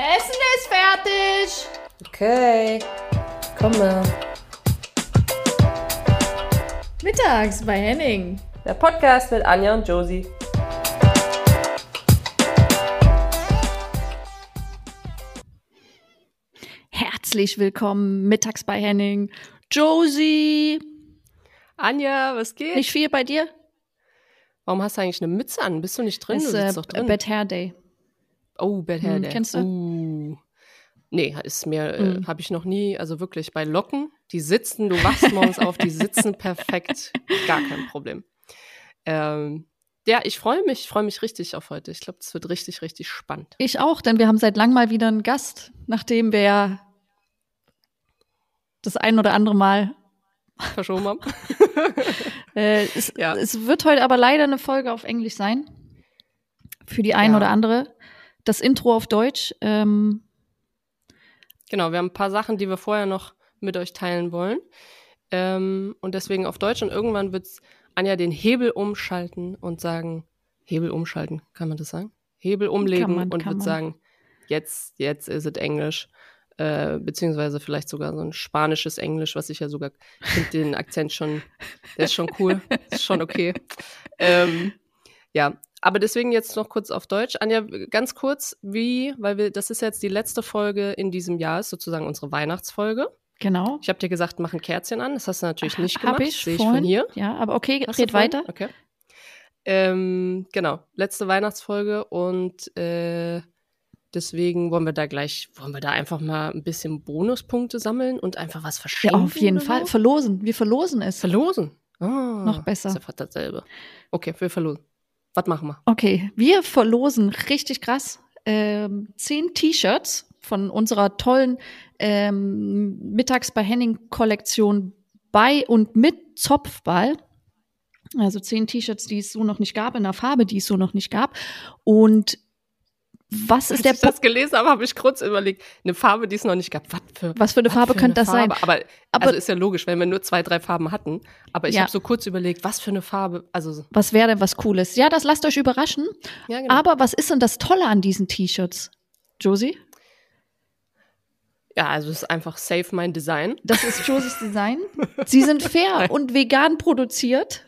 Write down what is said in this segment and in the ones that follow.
Essen ist fertig. Okay, komme. Mittags bei Henning. Der Podcast mit Anja und Josie. Herzlich willkommen mittags bei Henning. Josie. Anja, was geht? Nicht viel bei dir? Warum hast du eigentlich eine Mütze an? Bist du nicht drin? Ist du äh, sitzt doch drin. Bad Hair Day. Oh, Bad Hair Hm, Day. kennst du? Uh. Nee, ist mir, äh, Mm. habe ich noch nie, also wirklich bei Locken, die sitzen, du wachst morgens auf, die sitzen perfekt. Gar kein Problem. Ähm, ja, ich freue mich, ich freue mich richtig auf heute. Ich glaube, es wird richtig, richtig spannend. Ich auch, denn wir haben seit langem mal wieder einen Gast, nachdem wir ja das ein oder andere Mal. Verschoben haben. Äh, es, Ja. es wird heute aber leider eine Folge auf Englisch sein. Für die ein Ja. oder andere. Das Intro auf Deutsch. Ähm, Genau, wir haben ein paar Sachen, die wir vorher noch mit euch teilen wollen. Ähm, und deswegen auf Deutsch. Und irgendwann wird Anja den Hebel umschalten und sagen, Hebel umschalten, kann man das sagen? Hebel umlegen Kann man, und kann wird man. sagen, jetzt, jetzt ist es Englisch. Äh, beziehungsweise vielleicht sogar so ein spanisches Englisch, was ich ja sogar finde den Akzent schon, der ist schon cool, ist schon okay. Ähm, ja, aber deswegen jetzt noch kurz auf Deutsch. Anja, ganz kurz, wie, weil wir, das ist jetzt die letzte Folge in diesem Jahr, ist sozusagen unsere Weihnachtsfolge. genau. Ich habe dir gesagt, mach ein Kerzchen an. Das hast du natürlich nicht Hab gemacht. ich Sehe ich von hier. Ja, aber okay, Hast red weiter. Okay. Ähm, genau, letzte Weihnachtsfolge und äh, deswegen wollen wir da gleich, wollen wir da einfach mal ein bisschen Bonuspunkte sammeln und einfach was Ja, verschenken. auf jeden Fall. So? Verlosen. Wir verlosen es. Verlosen. Ah, Noch besser. Ist ja fast dasselbe. Okay, wir verlosen. Was machen wir? Okay, wir verlosen richtig krass ähm, zehn T-Shirts von unserer tollen ähm, Mittags bei Henning Kollektion bei und mit Zopfball. Also zehn T-Shirts, die es so noch nicht gab, in einer Farbe, die es so noch nicht gab. Und was ist Als der ich das gelesen habe, habe ich kurz überlegt, eine Farbe, die es noch nicht gab. Was für, Was für eine was Farbe für könnte das Farbe? sein? Aber, Aber- also ist ja logisch, wenn wir nur zwei, drei Farben hatten. Aber ich Ja. habe so kurz überlegt, was für eine Farbe. Also, so- Was wäre denn was Cooles? Ja, das lasst euch überraschen. ja, genau. Aber was ist denn das Tolle an diesen T-Shirts? Josie? ja, also es ist einfach safe mein Design. Das ist Josies Design. Sie sind fair und vegan produziert.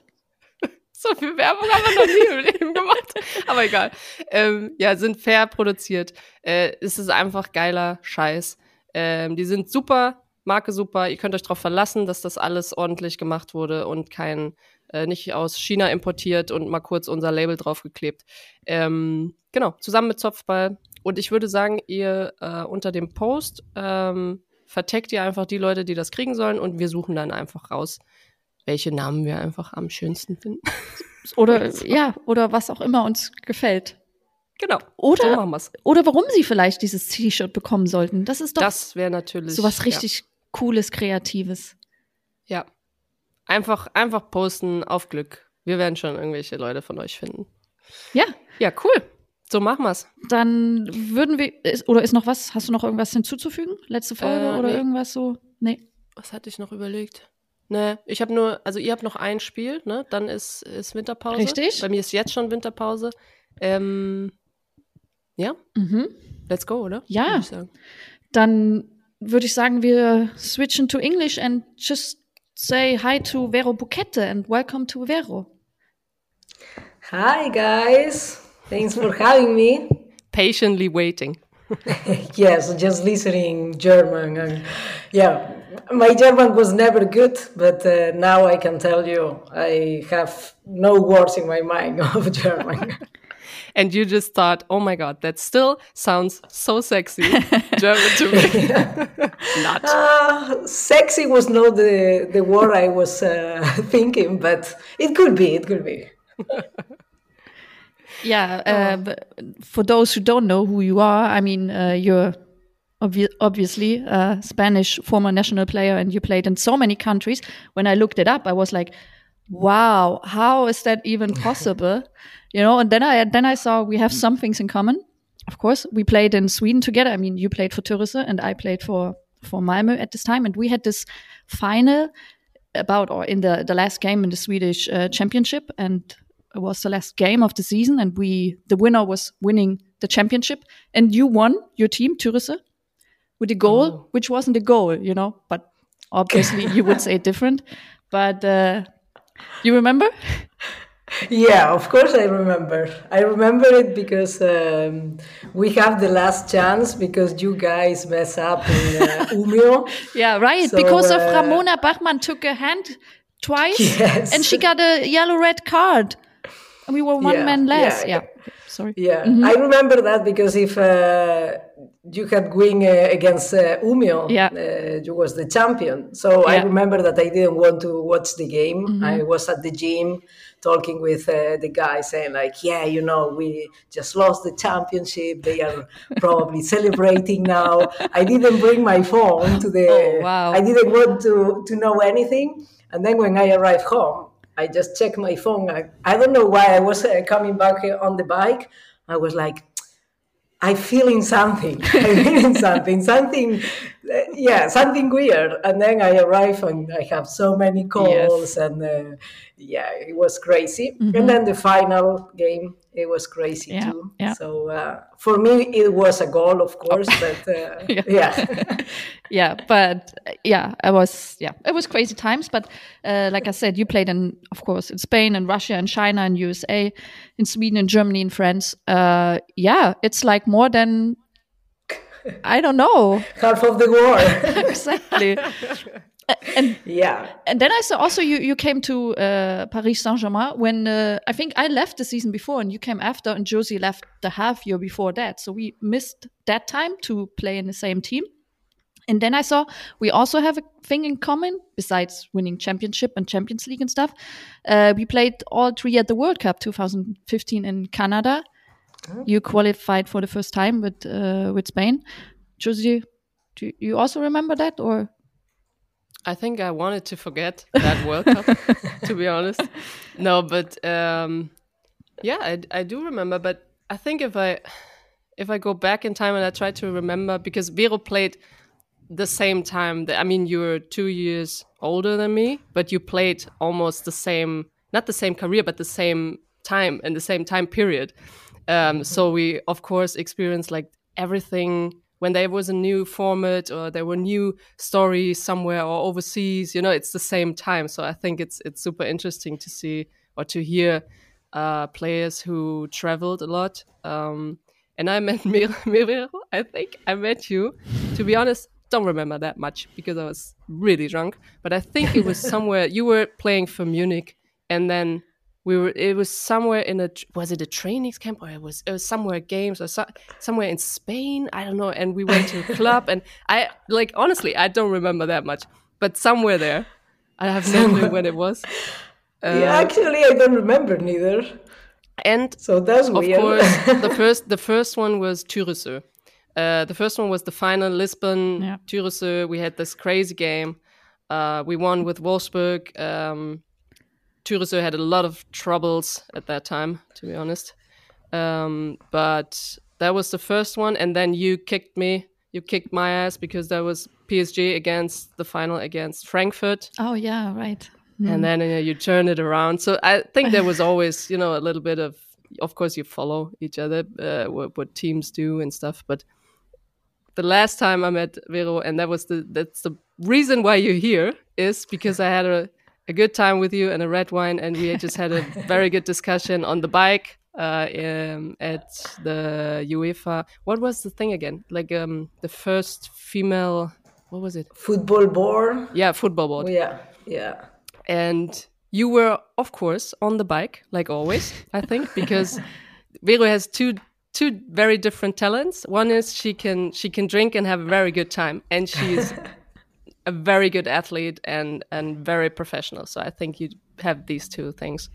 So viel Werbung haben wir noch nie im Leben gemacht. Aber egal. Ähm, ja, sind fair produziert. Äh, es ist einfach geiler Scheiß. Ähm, die sind super, Marke super. Ihr könnt euch darauf verlassen, dass das alles ordentlich gemacht wurde und kein, äh, nicht aus China importiert und mal kurz unser Label draufgeklebt. Ähm, genau, zusammen mit Zopfball. Und ich würde sagen, ihr äh, unter dem Post ähm, verteckt ihr einfach die Leute, die das kriegen sollen und wir suchen dann einfach raus, welche Namen wir einfach am schönsten finden. Oder ja, oder was auch immer uns gefällt. Genau. so Oder, machen wir's. oder warum sie vielleicht dieses T-Shirt bekommen sollten. Das ist doch Das wäre natürlich sowas richtig Cooles, Kreatives. Ja, ja. Einfach, einfach posten auf Glück. Wir werden schon irgendwelche Leute von euch finden. Ja, Ja, cool. So machen wir's. dann würden wir, ist, oder ist noch was, hast du noch irgendwas hinzuzufügen? Letzte Folge Äh, oder nee. irgendwas so? Nee. Was hatte ich noch überlegt? Nee, ich habe nur, also ihr habt noch ein Spiel, ne? Dann ist, ist Winterpause. Richtig. Bei mir ist jetzt schon Winterpause. Ähm, ja, Mhm. let's go, oder? Ja. Würde ich sagen. Dann würde ich sagen, wir switchen to English and just say hi to Vero Buchette and welcome to Vero. Hi guys, thanks for having me. Patiently waiting. Yes, just listening German. And yeah, my German was never good, but uh, now I can tell you I have no words in my mind of German. And you just thought, oh my god, that still sounds so sexy. German to me. Not. uh, sexy was not the, the word I was uh, thinking, but it could be, it could be. Yeah, uh, but for those who don't know who you are, I mean, uh, you're obvi- obviously a Spanish former national player and you played in so many countries. When I looked it up, I was like, wow, how is that even possible? you know, and then I then I saw we have some things in common. Of course, we played in Sweden together. I mean, you played for Tyresö and I played for for Malmö at this time, and we had this final about or in the the last game in the Swedish uh, championship, and it was the last game of the season, and we the winner was winning the championship, and you won your team Tyresö with a goal, Oh. which wasn't a goal, you know. But obviously, you would say different. But uh, you remember? Yeah, of course I remember. I remember it because um, we have the last chance because you guys mess up in uh, Umeå. Yeah, right. So, because of uh, Ramona Bachmann took a hand twice, Yes. and she got a yellow red card. And we were one Yeah, man less. yeah. Yeah. Sorry. Yeah, I remember that because if uh, you had win uh, against uh, Umeå, Yeah. uh, you was the champion. So I remember that I didn't want to watch the game. I was at the gym talking with uh, the guy saying like, yeah, you know, we just lost the championship. They are probably celebrating now. I didn't bring my phone to the. Oh, wow. I didn't want to to know anything. And then when I arrived home, I just checked my phone. I, I don't know why I was uh, coming back on the bike. I was like, I'm feeling something. I'm feeling something. Something, yeah, something weird. And then I arrive and I have so many calls, and uh, yeah, it was crazy. And then the final game, it was crazy Yeah, too. yeah. So uh, for me, it was a goal, of course, but uh, Yeah. yeah. yeah, but uh, yeah, I was yeah, it was crazy times. But uh, like I said, you played in, of course, in Spain and Russia and China and USA, in Sweden and Germany and France. Uh, yeah, it's like more than I don't know half of the war. exactly. and yeah. and then I saw also you you came to uh, Paris Saint Germain when uh, I think I left the season before and you came after and Josie left the half year before that, so we missed that time to play in the same team. And then I saw we also have a thing in common besides winning championship and Champions League and stuff. Uh, we played all three at the World Cup 2015 in Canada. You qualified for the first time with uh, with Spain. Josie, do you also remember that or? I think I wanted to forget that World Cup, to be honest. No, but um, yeah, I, I do remember. But I think if I if I go back in time and I try to remember, because Vero played the same time. That, I mean, you were two years older than me, but you played almost the same, not the same career, but the same time and the same time period. Um, so we, of course, experienced like everything when there was a new format or there were new stories somewhere or overseas. You know, it's the same time. So I think it's it's super interesting to see or to hear uh, players who traveled a lot. Um, and I met Mir-. I think I met you. To be honest, don't remember that much because I was really drunk. But I think it was somewhere you were playing for Munich, and then we were. It was somewhere in a. Was it a training camp or it was? It was somewhere games or so, somewhere in Spain. I don't know. And we went to a club, and I like honestly, I don't remember that much. But somewhere there, I have no clue when it was. yeah, actually, I don't remember neither. And So that's of weird. course, the first the first one was Tyresö. Uh, the first one was the final Lisbon Yeah. Tyresö. We had this crazy game. Uh, we won with Wolfsburg. Um, Tyresö had a lot of troubles at that time, to be honest. Um, but that was the first one, and then you kicked me. You kicked my ass because that was PSG against the final against Frankfurt Oh yeah, right. and then uh, you turn it around. So I think there was always, you know, a little bit of, of course, you follow each other, uh, what, what teams do and stuff. But the last time I met Vero, and that was the that's the reason why you're here, is because I had a, a good time with you and a red wine, and we just had a very good discussion on the bike. Uh, um, at the UEFA, what was the thing again? Like um, the first female, what was it? Football board. Yeah, football board. Yeah, yeah. and you were of course on the bike like always i think because vero has two two very different talents one is she can she can drink and have a very good time and she's a very good athlete and and very professional so i think you have these two things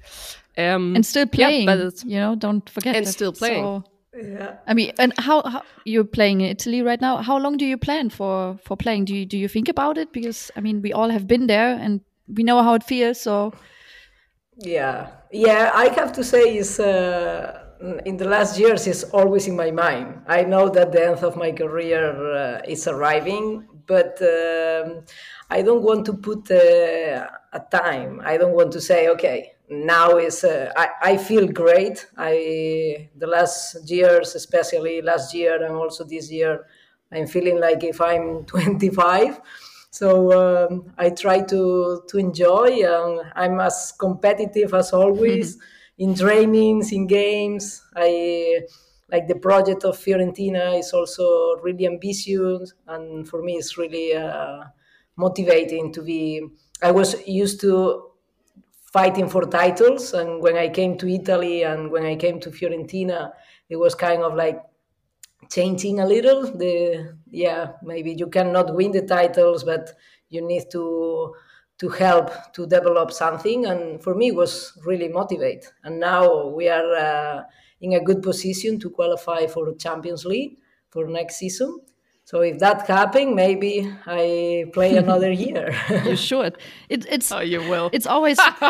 um And still playing, yeah, but it's, you know, don't forget. And that. still playing. So, Yeah. I mean, and how, how you're playing in Italy right now? How long do you plan for for playing? Do you do you think about it? Because I mean, we all have been there and we know how it feels. So Yeah, yeah. I have to say, is uh, in the last years, is always in my mind. I know that the end of my career uh, is arriving, but um, I don't want to put uh, a time. I don't want to say, okay, now is uh, I, I feel great. I the last years, especially last year and also this year, I'm feeling like if I'm 25. So um, I try to to enjoy, and I'm as competitive as always in trainings, in games. I like the project of Fiorentina is also really ambitious, and for me, it's really uh, motivating to be. I was used to fighting for titles, and when I came to Italy and when I came to Fiorentina, it was kind of like changing a little. The yeah, maybe you cannot win the titles, but you need to to help to develop something and for me it was really motivate and now we are uh, in a good position to qualify for champions league for next season. So if that happens maybe i play another year. You should. It, it's oh you will. it's always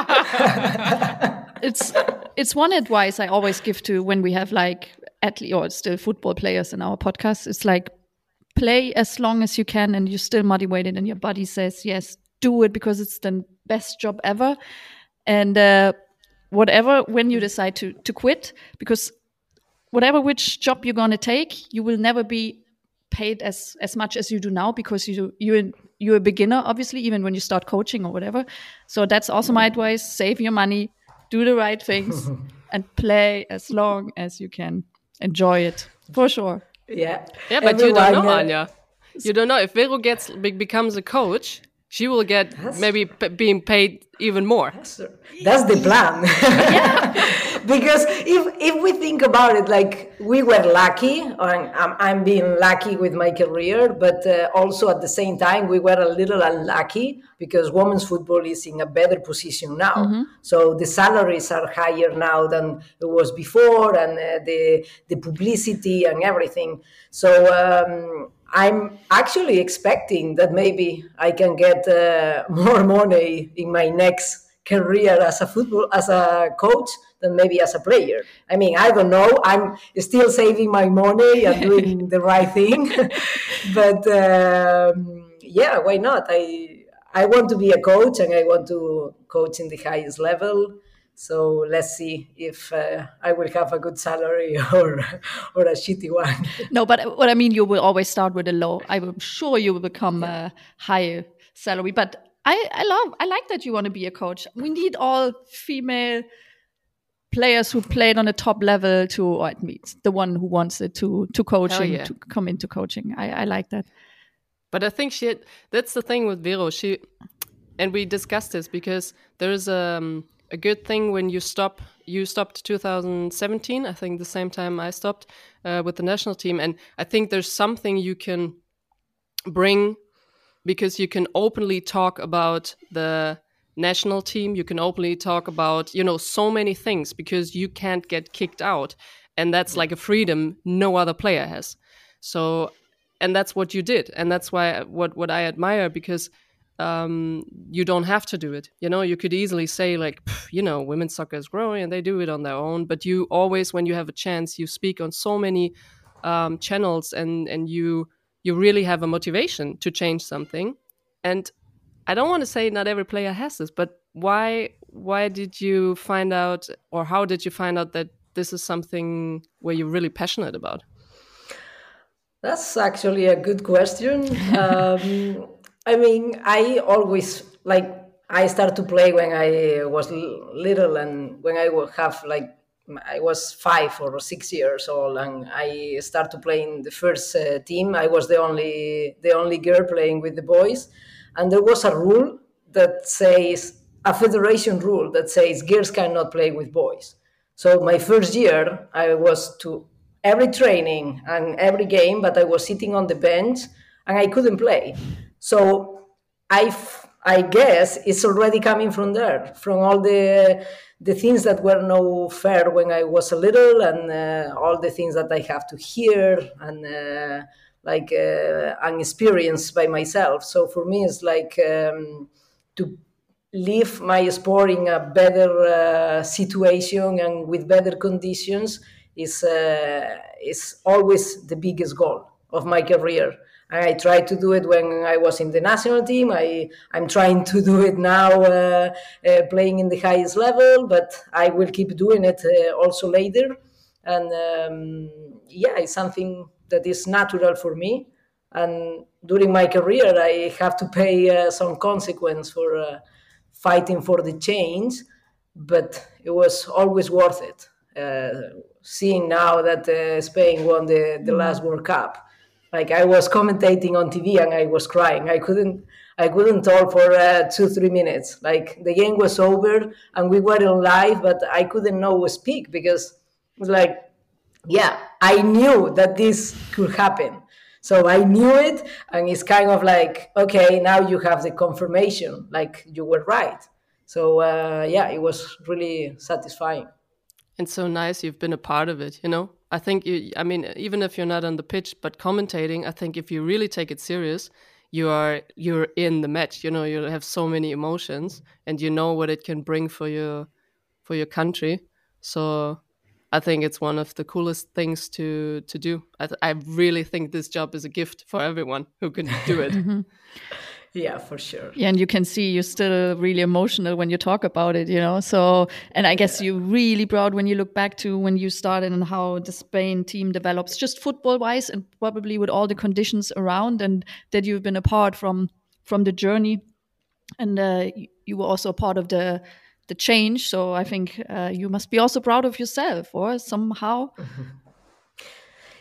it's it's one advice i always give to when we have like athlete or still football players in our podcast. It's like play as long as you can and you're still motivated and your body says yes do it because it's the best job ever. And uh, whatever when you decide to to quit because whatever which job you're going to take you will never be paid as as much as you do now because you you you're a beginner obviously even when you start coaching or whatever. So that's also my advice. Save your money do the right things and play as long as you can. Enjoy it for sure. Yeah. Yeah but Everyone, you don't know uh, anya you don't know. If vero gets becomes a coach she will get that's, maybe being paid even more. That's, that's the plan. because if if we think about it, like we were lucky, I'm, I'm being lucky with my career, but uh, also at the same time we were a little unlucky because women's football is in a better position now. Mm-hmm. So the salaries are higher now than it was before, and uh, the the publicity and everything. So. Um, I'm actually expecting that maybe I can get uh, more money in my next career as a football as a coach than maybe as a player. I mean, I don't know. I'm still saving my money and doing the right thing, but um, yeah, why not? I I want to be a coach and I want to coach in the highest level. So let's see if uh, I will have a good salary or or a shitty one. no, but what I mean, you will always start with a low. I'm sure you will become yeah. a higher salary. But I, I love, I like that you want to be a coach. We need all female players who played on a top level to, or it means the one who wants it to to coaching yeah. to come into coaching. I, I like that. But I think she, that's the thing with Vero. She, and we discussed this because there's um a good thing when you stop. You stopped 2017, I think, the same time I stopped uh, with the national team, and I think there's something you can bring because you can openly talk about the national team. You can openly talk about you know so many things because you can't get kicked out, and that's like a freedom no other player has. So, and that's what you did, and that's why what what I admire because um, you don't have to do it. You know, you could easily say like, you know, women's soccer is growing and they do it on their own. But you always, when you have a chance, you speak on so many um, channels and and you you really have a motivation to change something. And I don't want to say not every player has this, but why why did you find out or how did you find out that this is something where you're really passionate about? That's actually a good question. um, I mean, I always like I started to play when I was little and when I would have like I was five or six years old and I started to play in the first uh, team. I was the only the only girl playing with the boys, and there was a rule that says a federation rule that says girls cannot play with boys. So my first year, I was to every training and every game, but I was sitting on the bench and I couldn't play. So I, I guess it's already coming from there, from all the the things that were no fair when I was a little, and uh, all the things that I have to hear and uh, like uh, an experience by myself. So for me, it's like um, to live my sport in a better uh, situation and with better conditions is uh, is always the biggest goal of my career. I tried to do it when I was in the national team. I, I'm trying to do it now, uh, uh, playing in the highest level, but I will keep doing it uh, also later. And um, yeah, it's something that is natural for me. And during my career, I have to pay uh, some consequence for uh, fighting for the change, but it was always worth it. Uh, seeing now that Spain won the, the last World Cup like I was commentating on TV and I was crying. I couldn't I couldn't talk for uh, two three minutes. Like the game was over and we were on live, but I couldn't know speak because it was like, yeah, I knew that this could happen. So I knew it, and it's kind of like, okay, now you have the confirmation, like you were right. So uh, yeah, it was really satisfying. And so nice you've been a part of it, you know? I think you, I mean, even if you're not on the pitch, but commentating, I think if you really take it serious, you are you're in the match. You know, you have so many emotions, and you know what it can bring for your for your country. So I think it's one of the coolest things to to do. I, I really think this job is a gift for everyone who can do it. Mm-hmm. Yeah, for sure. Yeah, and you can see you're still really emotional when you talk about it, you know. So, and I guess yeah. you're really proud when you look back to when you started and how the Spain team develops, just football wise, and probably with all the conditions around, and that you've been a part from from the journey, and uh, you were also part of the the change. So I think uh, you must be also proud of yourself, or somehow.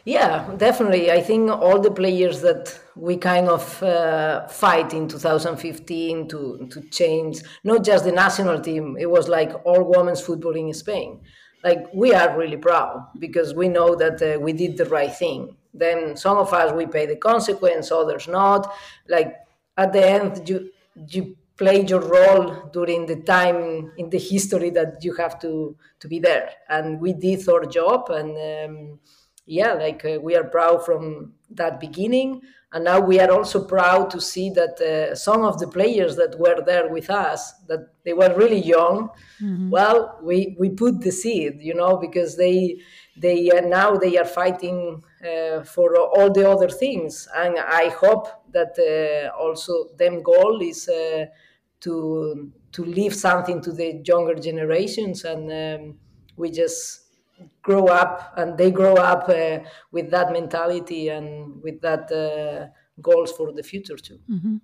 Yeah, definitely. I think all the players that we kind of uh, fight in 2015 to to change not just the national team. It was like all women's football in Spain. Like we are really proud because we know that uh, we did the right thing. Then some of us we pay the consequence, others not. Like at the end, you you played your role during the time in the history that you have to to be there, and we did our job and. Um, yeah, like uh, we are proud from that beginning. And now we are also proud to see that uh, some of the players that were there with us, that they were really young. Mm-hmm. Well, we, we put the seed, you know, because they they uh, now they are fighting uh, for all the other things, and I hope that uh, also them goal is uh, to to leave something to the younger generations, and um, we just grow up and they grow up uh, with that mentality and with that uh, goals for the future too. Mm-hmm.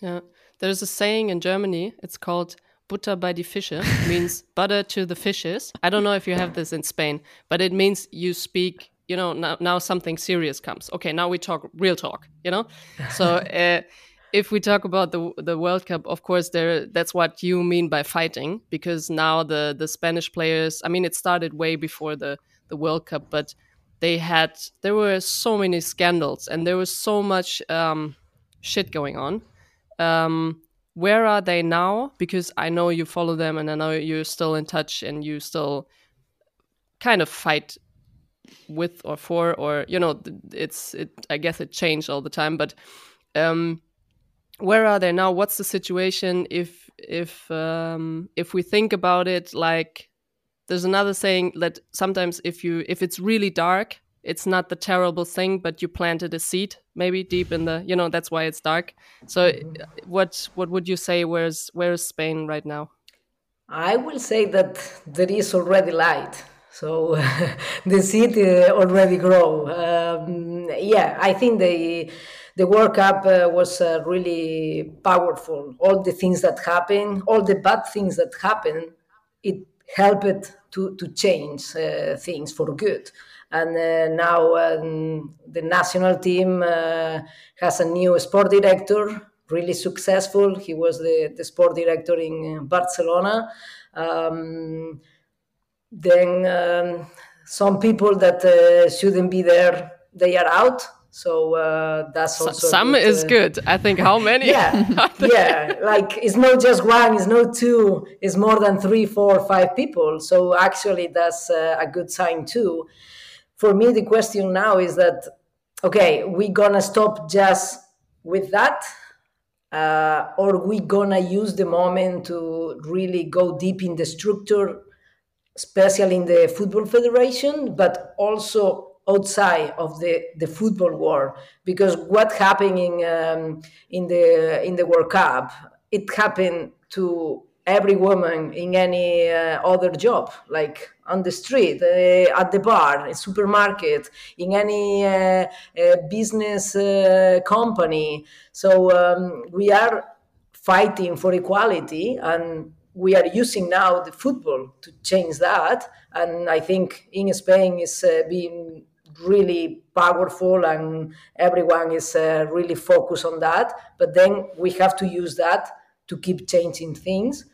Yeah, there's a saying in Germany. It's called "Butter bei die Fische," means butter to the fishes. I don't know if you have this in Spain, but it means you speak. You know, now, now something serious comes. Okay, now we talk real talk. You know, so. Uh, if we talk about the the World Cup, of course, there that's what you mean by fighting, because now the the Spanish players. I mean, it started way before the the World Cup, but they had there were so many scandals and there was so much um, shit going on. Um, where are they now? Because I know you follow them, and I know you're still in touch, and you still kind of fight with or for, or you know, it's it. I guess it changed all the time, but. Um, where are they now? What's the situation if if um, if we think about it like there's another saying that sometimes if you if it's really dark it's not the terrible thing but you planted a seed maybe deep in the you know that's why it's dark so mm -hmm. what what would you say where's where's spain right now i will say that there is already light so the seed uh, already grow um, yeah i think they the World Cup uh, was uh, really powerful. All the things that happened, all the bad things that happened, it helped to, to change uh, things for good. And uh, now um, the national team uh, has a new sport director, really successful. He was the, the sport director in Barcelona. Um, then um, some people that uh, shouldn't be there, they are out so uh, that's also some is uh, good. I think how many? yeah, yeah. Like it's not just one, it's not two, it's more than three, four, five people. So actually, that's uh, a good sign too. For me, the question now is that okay, we gonna stop just with that, uh, or we gonna use the moment to really go deep in the structure, especially in the football federation, but also outside of the, the football world because what happened in um, in the in the World Cup it happened to every woman in any uh, other job like on the street uh, at the bar a supermarket in any uh, uh business uh, company. So um, we are fighting for equality and we are using now the football to change that. And i think in spain is uh, being really powerful and everyone is uh, really focused on that. But then we have to use that to keep changing things.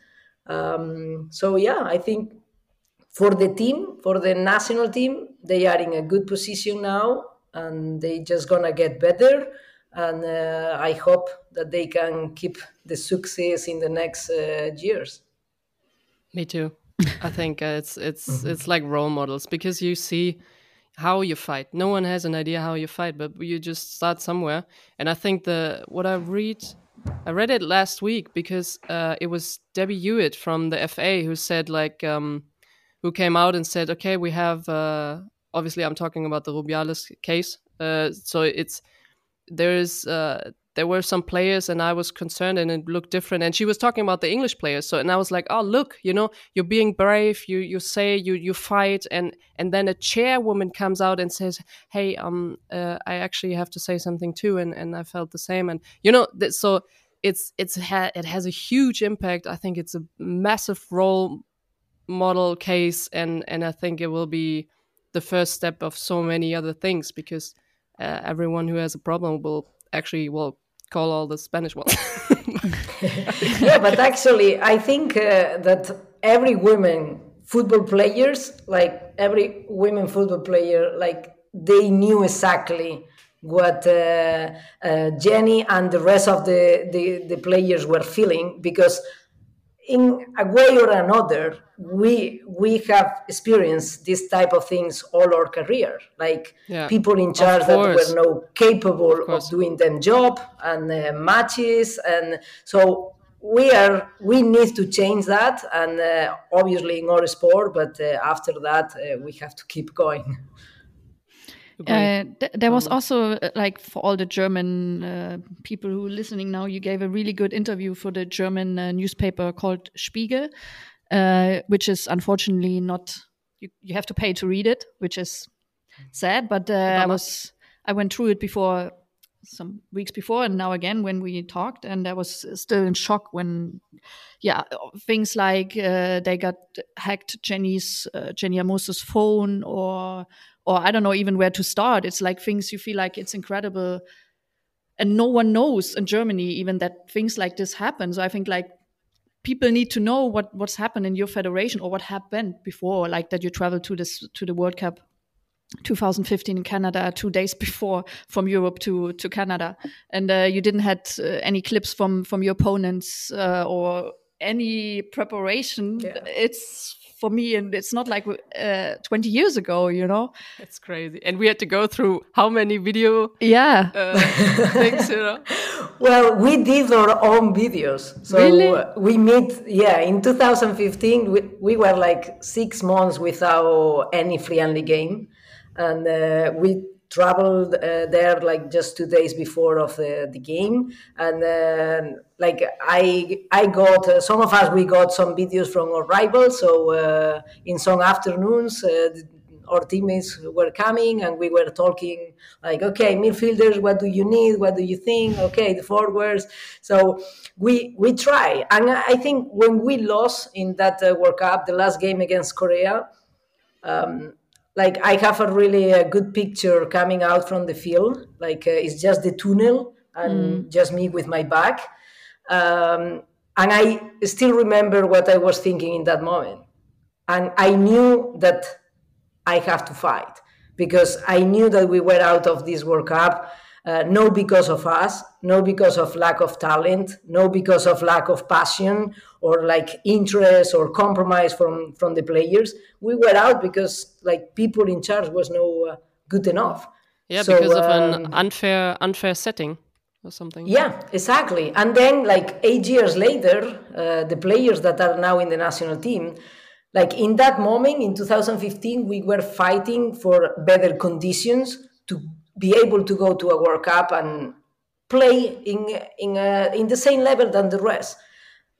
Um, so yeah i think for the team for the national team they are in a good position now and they just gonna get better. And uh, i hope that they can keep the success in the next uh, years. Me too. I think uh, it's it's mm-hmm. it's like role models because you see how you fight. No one has an idea how you fight, but you just start somewhere. And I think the what I read, I read it last week because uh, it was Debbie Hewitt from the FA who said like, um, who came out and said, okay, we have. Uh, obviously, I'm talking about the Rubiales case. Uh, so it's there is uh, there were some players and I was concerned and it looked different. And she was talking about the English players. So and I was like, oh look, you know, you're being brave, you you say you you fight and and then a chairwoman comes out and says, Hey, um uh, I actually have to say something too and, and I felt the same. And you know, th- so it's it's ha- it has a huge impact. I think it's a massive role model case and and I think it will be the first step of so many other things because uh, everyone who has a problem will actually will call all the Spanish ones. yeah, but actually, I think uh, that every woman football players, like every women football player, like they knew exactly what uh, uh, Jenni and the rest of the, the, the players were feeling because in a way or another, we we have experienced this type of things all our career. Like yeah. people in charge that were not capable of, of doing them job and uh, matches, and so we are we need to change that. And uh, obviously in our sport, but uh, after that uh, we have to keep going. Uh, th there was um, also uh, like for all the German uh, people who are listening now, you gave a really good interview for the German uh, newspaper called Spiegel, uh, which is unfortunately not you, you have to pay to read it, which is sad. But uh, I was I went through it before some weeks before and now again when we talked and i was still in shock when yeah things like uh, they got hacked Jenni's uh, Jenni Hermoso's phone or or I don't know even where to start. It's like things you feel like it's incredible. And no one knows in Germany even that things like this happen. So I think like people need to know what what's happened in your federation or what happened before, like that you traveled to this to the World Cup 2015 in Canada, two days before from Europe to to Canada, and uh, you didn't had uh, any clips from from your opponents uh, or any preparation. Yeah. It's for me and it's not like uh, 20 years ago you know it's crazy and we had to go through how many video yeah uh, things you know well we did our own videos so really? we meet yeah in 2015 we, we were like six months without any friendly game and uh, we traveled uh, there like just two days before of the, the game. And then like i i got uh, some of us we got some videos from our rivals so uh, in some afternoons uh, our teammates were coming and we were talking like okay midfielders what do you need? What do you think? Okay the forwards. So we we try. And i think when we lost in that uh, world cup the last game against korea um, like I have a really a good picture coming out from the field. Like uh, it's just the tunnel and mm. just me with my back. Um, and I still remember what I was thinking in that moment. And I knew that I have to fight because I knew that we were out of this World Cup uh, no because of us, no because of lack of talent, no because of lack of passion or like interest or compromise from from the players. We were out because like people in charge was no uh, good enough. Yeah, so, because of um, an unfair unfair setting or something. Yeah, exactly. And then like eight years later, uh, the players that are now in the national team like in that moment in 2015 we were fighting for better conditions to be able to go to a world cup and play in in a, in the same level than the rest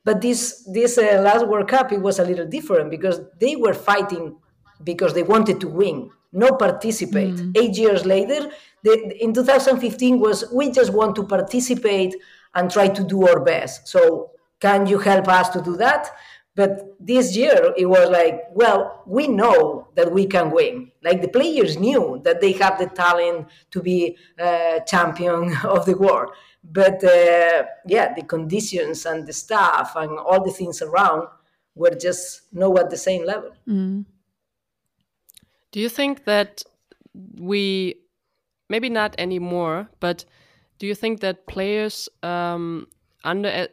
but this this uh, last world cup it was a little different because they were fighting because they wanted to win no participate. Mm. eight years later the, in 2015 was we just want to participate and try to do our best. So can you help us to do that but this year it was like, well, we know that we can win. Like the players knew that they have the talent to be uh, champion of the world. But uh, yeah, the conditions and the staff and all the things around were just no at the same level. Mm. Do you think that we, maybe not anymore, but do you think that players um, under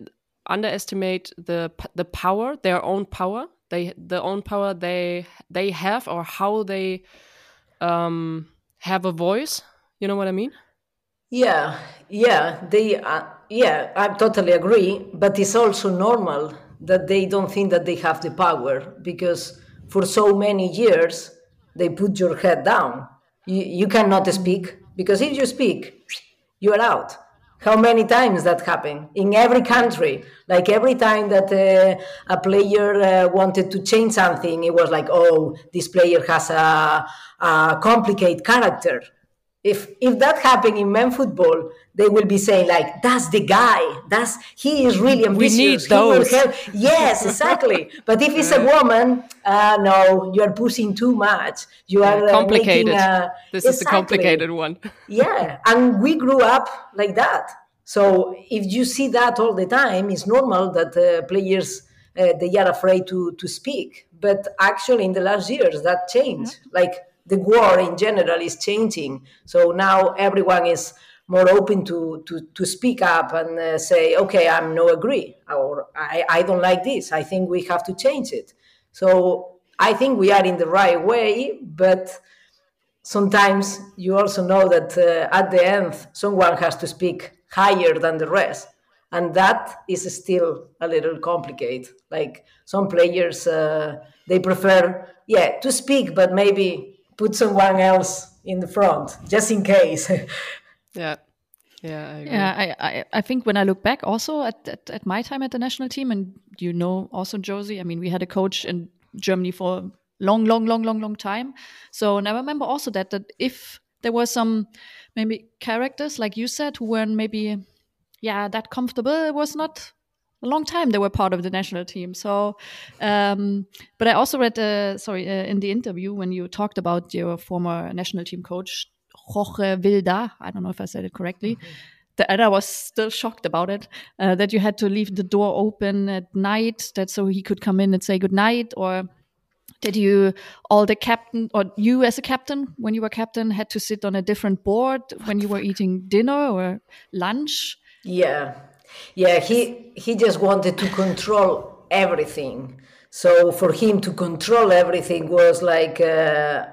underestimate the the power, their own power, they the own power they they have, or how they um, have a voice. You know what I mean? Yeah, yeah, they, uh, yeah, I totally agree. But it's also normal that they don't think that they have the power because for so many years they put your head down. You, you cannot speak because if you speak, you are out how many times that happened? In every country. Like every time that uh, a player uh, wanted to change something it was like oh this player has a, a complicated character if if that happened in men football they will be saying like that's the guy. That's he is really ambitious. we need those. yes exactly. But if it's a woman uh, no you are pushing too much. You are uh, complicated. a, this exactly. is the complicated one. Yeah and we grew up like that. So if you see that all the time it's normal that uh, players uh, they are afraid to to speak. But actually in the last years that changed. Yeah. like the war in general is changing. So now everyone is more open to, to, to speak up and uh, say, okay, I'm no agree, or I, I don't like this. I think we have to change it. So I think we are in the right way, but sometimes you also know that uh, at the end, someone has to speak higher than the rest. And that is still a little complicated. Like some players, uh, they prefer, yeah, to speak, but maybe put someone else in the front just in case. yeah. Yeah, I yeah. I, I, I think when I look back, also at, at, at my time at the national team, and you know, also Josie. I mean, we had a coach in Germany for a long, long, long, long, long time. So, and I remember also that that if there were some maybe characters like you said who weren't maybe yeah that comfortable, it was not a long time they were part of the national team. So, um, but I also read, uh, sorry, uh, in the interview when you talked about your former national team coach, Jorge Vilda. I don't know if I said it correctly. Okay. The, and I was still shocked about it uh, that you had to leave the door open at night, that so he could come in and say good night, or did you all the captain or you as a captain when you were captain had to sit on a different board when you were eating dinner or lunch? Yeah, yeah, he he just wanted to control everything. So for him to control everything was like, uh,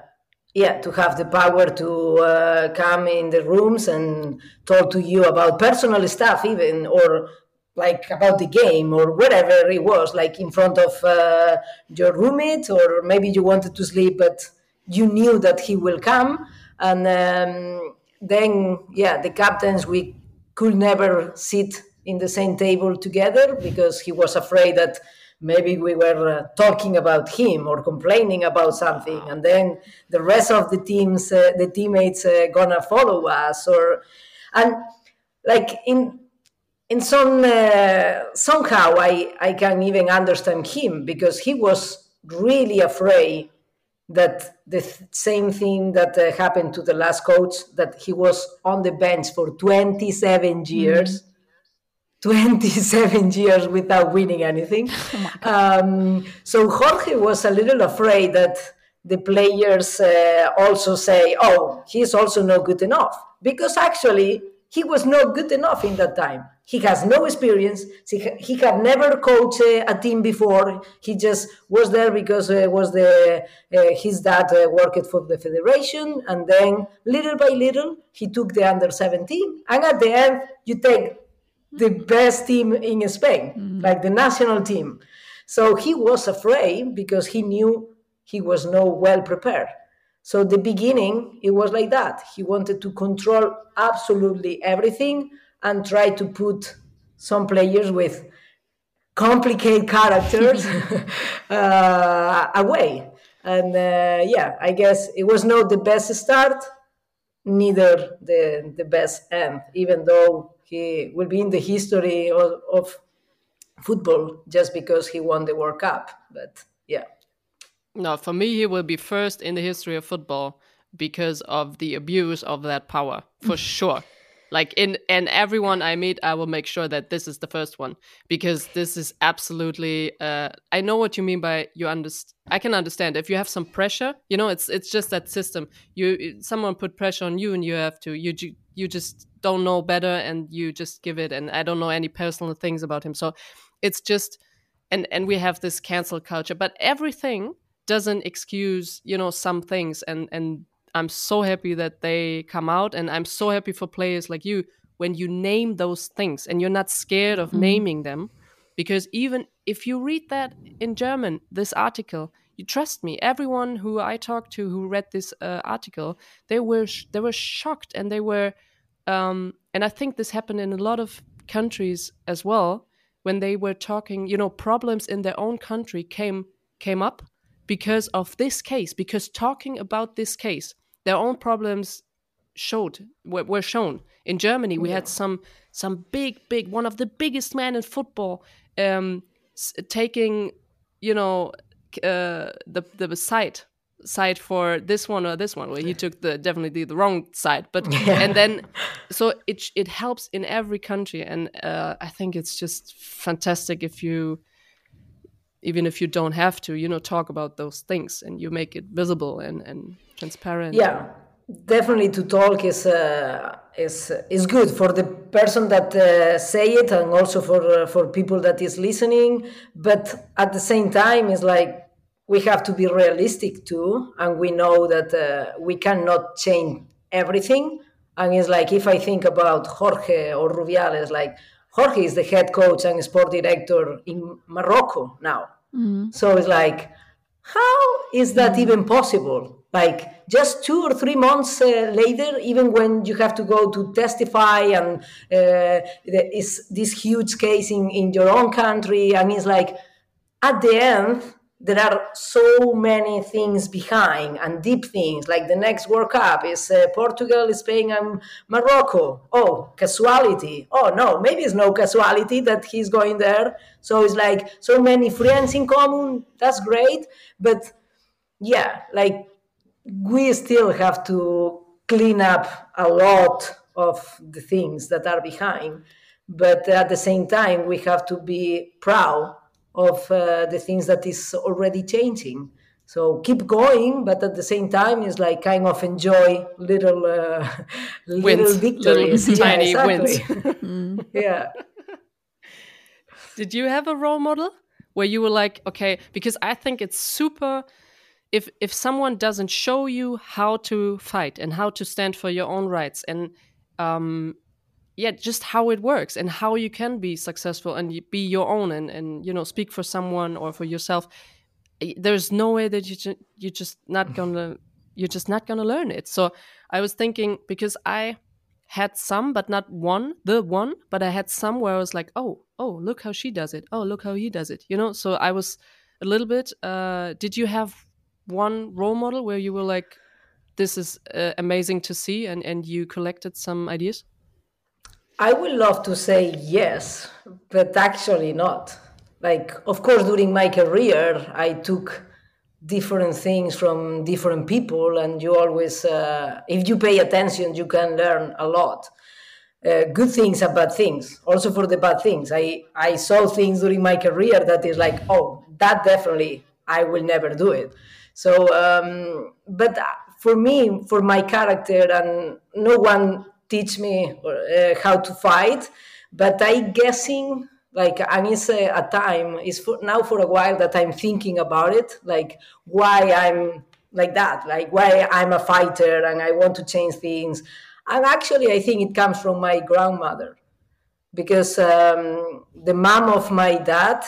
yeah, to have the power to uh, come in the rooms and talk to you about personal stuff, even or like about the game or whatever it was, like in front of uh, your roommate, or maybe you wanted to sleep, but you knew that he will come. And um, then, yeah, the captains we could never sit in the same table together because he was afraid that maybe we were uh, talking about him or complaining about something. And then the rest of the teams uh, the teammates uh, gonna follow us or and like in in some uh, somehow I, I can even understand him because he was really afraid that the th- same thing that uh, happened to the last coach that he was on the bench for 27 years. Mm-hmm 27 years without winning anything. Oh um, so Jorge was a little afraid that the players uh, also say, oh, he's also not good enough. Because actually, he was not good enough in that time. He has no experience. He, he had never coached a, a team before. He just was there because uh, was the uh, his dad uh, worked for the federation, and then little by little he took the under 17. And at the end, you take the best team in Spain, mm-hmm. like the national team. So he was afraid because he knew he was not well prepared. So the beginning, it was like that. He wanted to control absolutely everything and try to put some players with complicated characters uh, away. And uh, yeah, I guess it was not the best start, neither the the best end. Even though he will be in the history of, of football just because he won the World Cup, but yeah. No, for me, he will be first in the history of football because of the abuse of that power, for sure. Like in and everyone I meet, I will make sure that this is the first one because this is absolutely. Uh, I know what you mean by you understand. I can understand if you have some pressure. You know, it's it's just that system. You someone put pressure on you, and you have to. You you just don't know better, and you just give it. And I don't know any personal things about him, so it's just. And and we have this cancel culture, but everything doesn't excuse you know some things and and i'm so happy that they come out and i'm so happy for players like you when you name those things and you're not scared of mm. naming them because even if you read that in german this article you trust me everyone who i talked to who read this uh, article they were they were shocked and they were um, and i think this happened in a lot of countries as well when they were talking you know problems in their own country came came up because of this case, because talking about this case, their own problems showed were, were shown. In Germany, we yeah. had some some big, big one of the biggest men in football um, taking, you know, uh, the the side side for this one or this one. Well, he took the definitely the wrong side, but yeah. and then so it it helps in every country, and uh, I think it's just fantastic if you even if you don't have to you know talk about those things and you make it visible and, and transparent. Yeah definitely to talk is uh, is is good for the person that uh, say it and also for uh, for people that is listening. But at the same time it's like we have to be realistic too and we know that uh, we cannot change everything. And it's like if i think about jorge or rubiales like Jorge is the head coach and sport director in Morocco now. Mm-hmm. So it's like, how is that mm-hmm. even possible? Like just two or three months uh, later, even when you have to go to testify and uh, is this huge case in, in your own country, and it's like at the end, there are so many things behind and deep things like the next world cup is uh, portugal spain and morocco. Oh casuality. Oh no maybe it's no casuality that he's going there. So it's like so many friends in common. That's great. But yeah like we still have to clean up a lot of the things that are behind. But at the same time we have to be proud of uh, the things that is already changing. So keep going, but at the same time, it's like kind of enjoy little uh, little wins, victories, little tiny yeah, exactly. wins. yeah. Did you have a role model where you were like, okay, because I think it's super. If if someone doesn't show you how to fight and how to stand for your own rights and um, yeah just how it works and how you can be successful and be your own and and you know speak for someone or for yourself. There's no way that you ju- you're just not gonna you're just not gonna learn it. So i was thinking because i had some but not one the one but i had some where i was like oh oh look how she does it. Oh look how he does it you know? So i was a little bit uh did you have one role model where you were like this is uh, amazing to see and and you collected some ideas I would love to say yes, but actually not. Like, of course, during my career, I took different things from different people, and you always, uh, if you pay attention, you can learn a lot. Uh, good things and bad things. Also for the bad things, I I saw things during my career that is like, oh, that definitely I will never do it. So, um, but for me, for my character, and no one teach me uh, how to fight. But I guessing like I mean, a time is for now for a while that I'm thinking about it, like why I'm like that, like why I'm a fighter and I want to change things. And actually, I think it comes from my grandmother, because um, the mom of my dad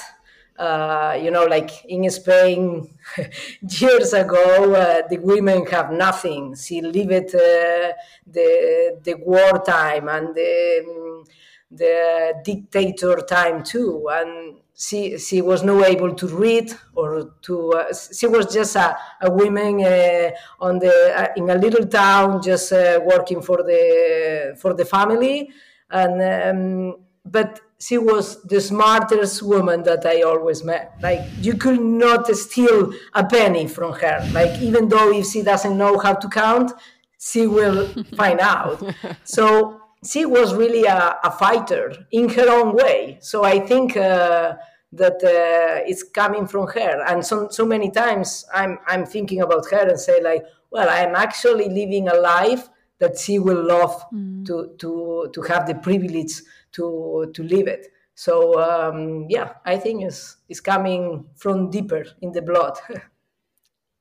uh, you know, like in Spain years ago, uh, the women have nothing. She lived uh, the the wartime and the, the dictator time too, and she she was not able to read or to. Uh, she was just a, a woman uh, on the uh, in a little town, just working for the for the family, and um, but she was the smartest woman that I always met. Like you could not steal a penny from her. Like even though if she doesn't know how to count, she will find out. So she was really a, a, fighter in her own way. So I think uh, that uh, it's coming from her. And so so many times I'm I'm thinking about her and say like, well, I'm actually living a life that she will love mm. to to to have the privilege to to live it. So um, yeah, I think it's it's coming from deeper in the blood.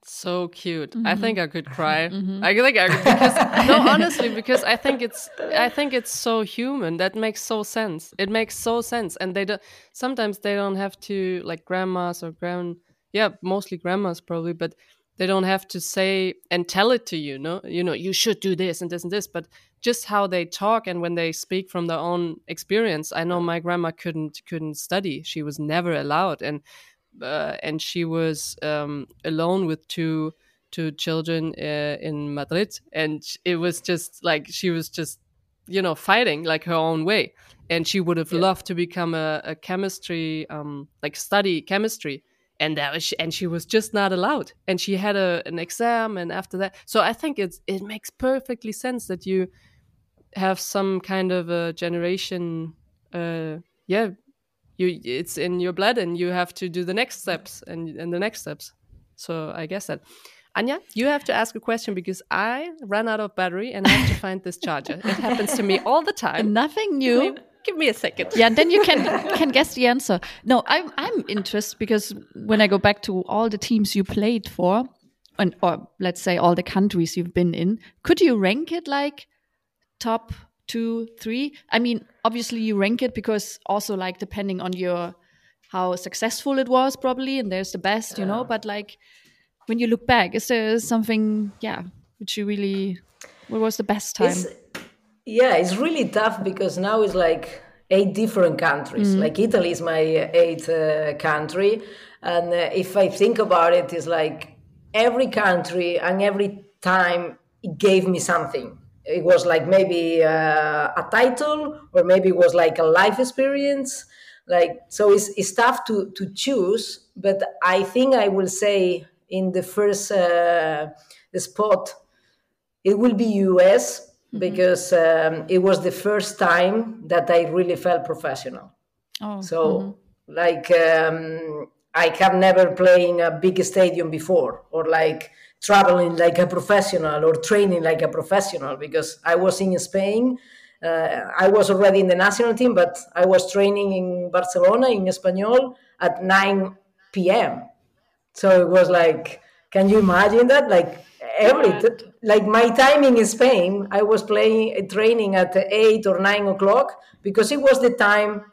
so cute. Mm-hmm. I think I could cry. Mm-hmm. I think I could, because no, honestly, because I think it's I think it's so human. That makes so sense. It makes so sense, and they don't sometimes they don't have to like grandmas or grand yeah mostly grandmas probably, but they don't have to say and tell it to you. No, you know you should do this and this and this, but just how they talk and when they speak from their own experience. I know my grandma couldn't couldn't study; she was never allowed, and uh, and she was um, alone with two two children uh, in Madrid, and it was just like she was just you know fighting like her own way, and she would have yeah. loved to become a, a chemistry um, like study chemistry. And that was and she was just not allowed. And she had a an exam and after that. So i think it's it makes perfectly sense that you have some kind of a generation uh yeah you it's in your blood and you have to do the next steps and and the next steps. So i guess that anya you have to ask a question because i ran out of battery and i have to find this charger. It happens to me all the time. Nothing new. Give me, give me a second. Yeah then you can can guess the answer. No i'm i'm interested because when i go back to all the teams you played for and or let's say all the countries you've been in could you rank it like top two, three. I mean, obviously you rank it because also like depending on your how successful it was probably, and there's the best, you know. But like when you look back, is there something, yeah, which you really, what was the best time? It's, yeah, it's really tough because now it's like eight different countries. Mm-hmm. Like Italy is my eighth uh, country, and uh, if I think about it, it's like every country and every time it gave me something it was like maybe uh, a title or maybe it was like a life experience like so it's, it's tough to to choose but i think i will say in the first uh, spot it will be us mm-hmm. because um, it was the first time that i really felt professional oh, so mm-hmm. like um, i have never played in a big stadium before or like traveling like a professional or training like a professional because I was in Spain. Uh, I was already in the national team, but I was training in Barcelona in Espanyol at 9 p.m. So it was like, can you imagine that? Like every, like my time in Spain, I was playing, training at 8 or 9 o'clock because it was the time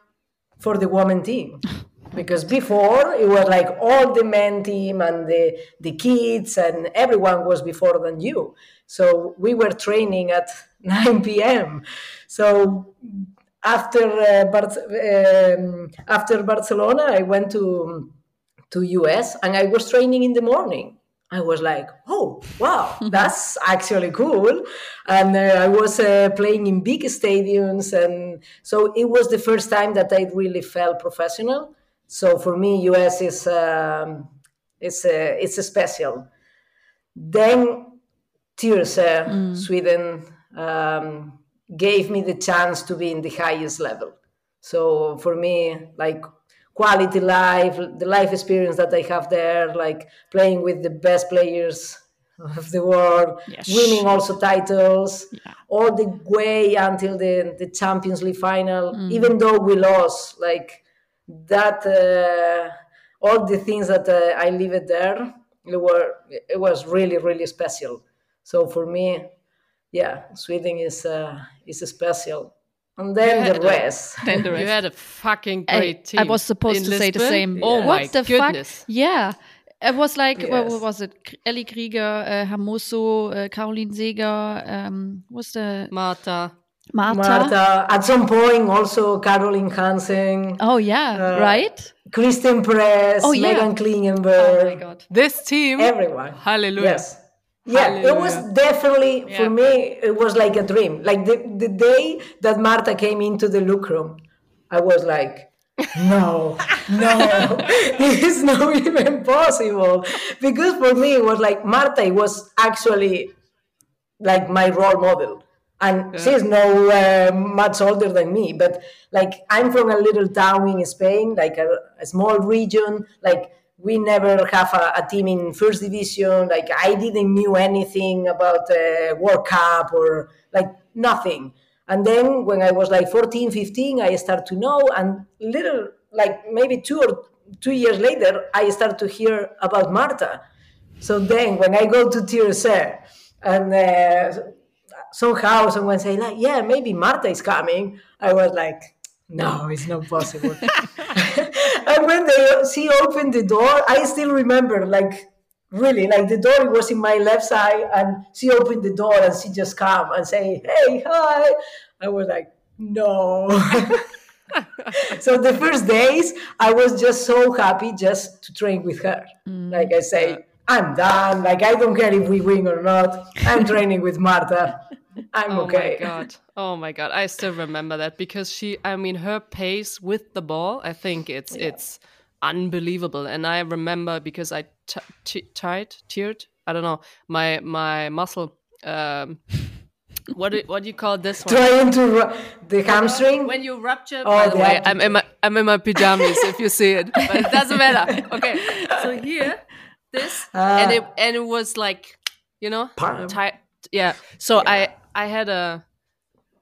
for the women team. because before it was like all the men team and the the kids and everyone was before than you so we were training at 9 p.m so after uh, Bar- um, after barcelona i went to to us and i was training in the morning I was like, oh, wow, that's actually cool. And uh, I was uh, playing in big stadiums. And so it was the first time that I really felt professional. So for me, US is um, it's a, it's a special. Then Tyresö, mm. Sweden, um, gave me the chance to be in the highest level. So for me, like quality life, the life experience that I have there, like playing with the best players of the world, yes. winning also titles, yeah. all the way until the, the Champions League final, mm. even though we lost, like that uh, all the things that uh, I lived there, it were it was really really special. So for me, yeah, Sweden is uh, is special. and then You the had a- rest. Then the You had a fucking I- great team. I was supposed in to say the Lisbon. same. Oh what my the goodness. fuck? Yeah. It was like, what, Yes. what was it? Ali Krieger, uh, Hermoso, uh, Caroline Seger, um, what's the Marta. Marta? Marta, at some point also Caroline Hansen, Oh yeah, Uh, right. Christen Press, Oh, yeah. Meghan Klingenberg. Oh my god. This team. everyone. Hallelujah. Yes. Yeah, it was definitely Yeah. for me. It was like a dream. Like the, the day that Marta came into the look room, I was like, no, no, this is not even possible. Because for me, it was like Marta was actually like my role model. And she's no uh, much older than me, but like I'm from a little town in Spain, like a, a small region. Like we never have a, a team in first division. Like I didn't knew anything about uh, World Cup or like nothing. And then when I was like 14, 15, I start to know. And little, like maybe two or two years later, I start to hear about Marta. So then when I go to Tyresö and uh, somehow someone say like, yeah, maybe Marta is coming, I was like, no, it's not possible. and when they she opened the door, I still remember like really like the door was in my left side and she opened the door and she just come and say, hey, hi. I was like, no. so the first days I was just so happy just to train with her. Mm. Like I say, I'm done. Like I don't care if we win or not. I'm training with Marta. I'm Oh okay. my god. Oh my god. I still remember that because she I mean her pace with the ball, I think it's it's unbelievable. And I remember because I t- t- tied teared, I don't know, my my muscle um what do, what do you call this one? Trying to ru- the hamstring. When you rupture, Oh, by the the way. I'm in my I'm in my pajamas if you see it, but it doesn't matter. Okay, so here, this, and it and it was like, you know, tight. Yeah. So I I had a.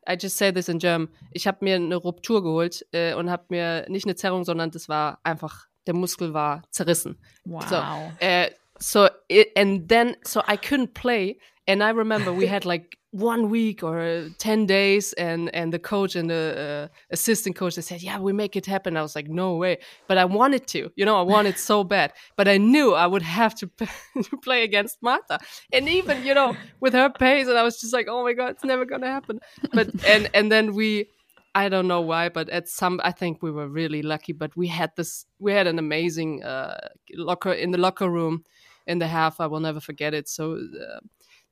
I just say this in German. Ich habe mir eine Ruptur geholt äh, und habe mir nicht eine Zerrung, sondern das war einfach der Muskel war zerrissen. Wow. So, uh, so it, and then so I couldn't play, and I remember we had like one week or ten days, and and the coach and the uh, assistant coach they said, "Yeah, we make it happen." I was like, "No way!" But I wanted to, you know, I wanted so bad, but I knew I would have to to play against Marta, and even you know with her pace, and I was just like, "Oh my god, it's never gonna happen." But and and then we. I don't know why, but at some, I think we were really lucky. But we had this, we had an amazing uh, locker in the locker room in the half. I will never forget it. So uh,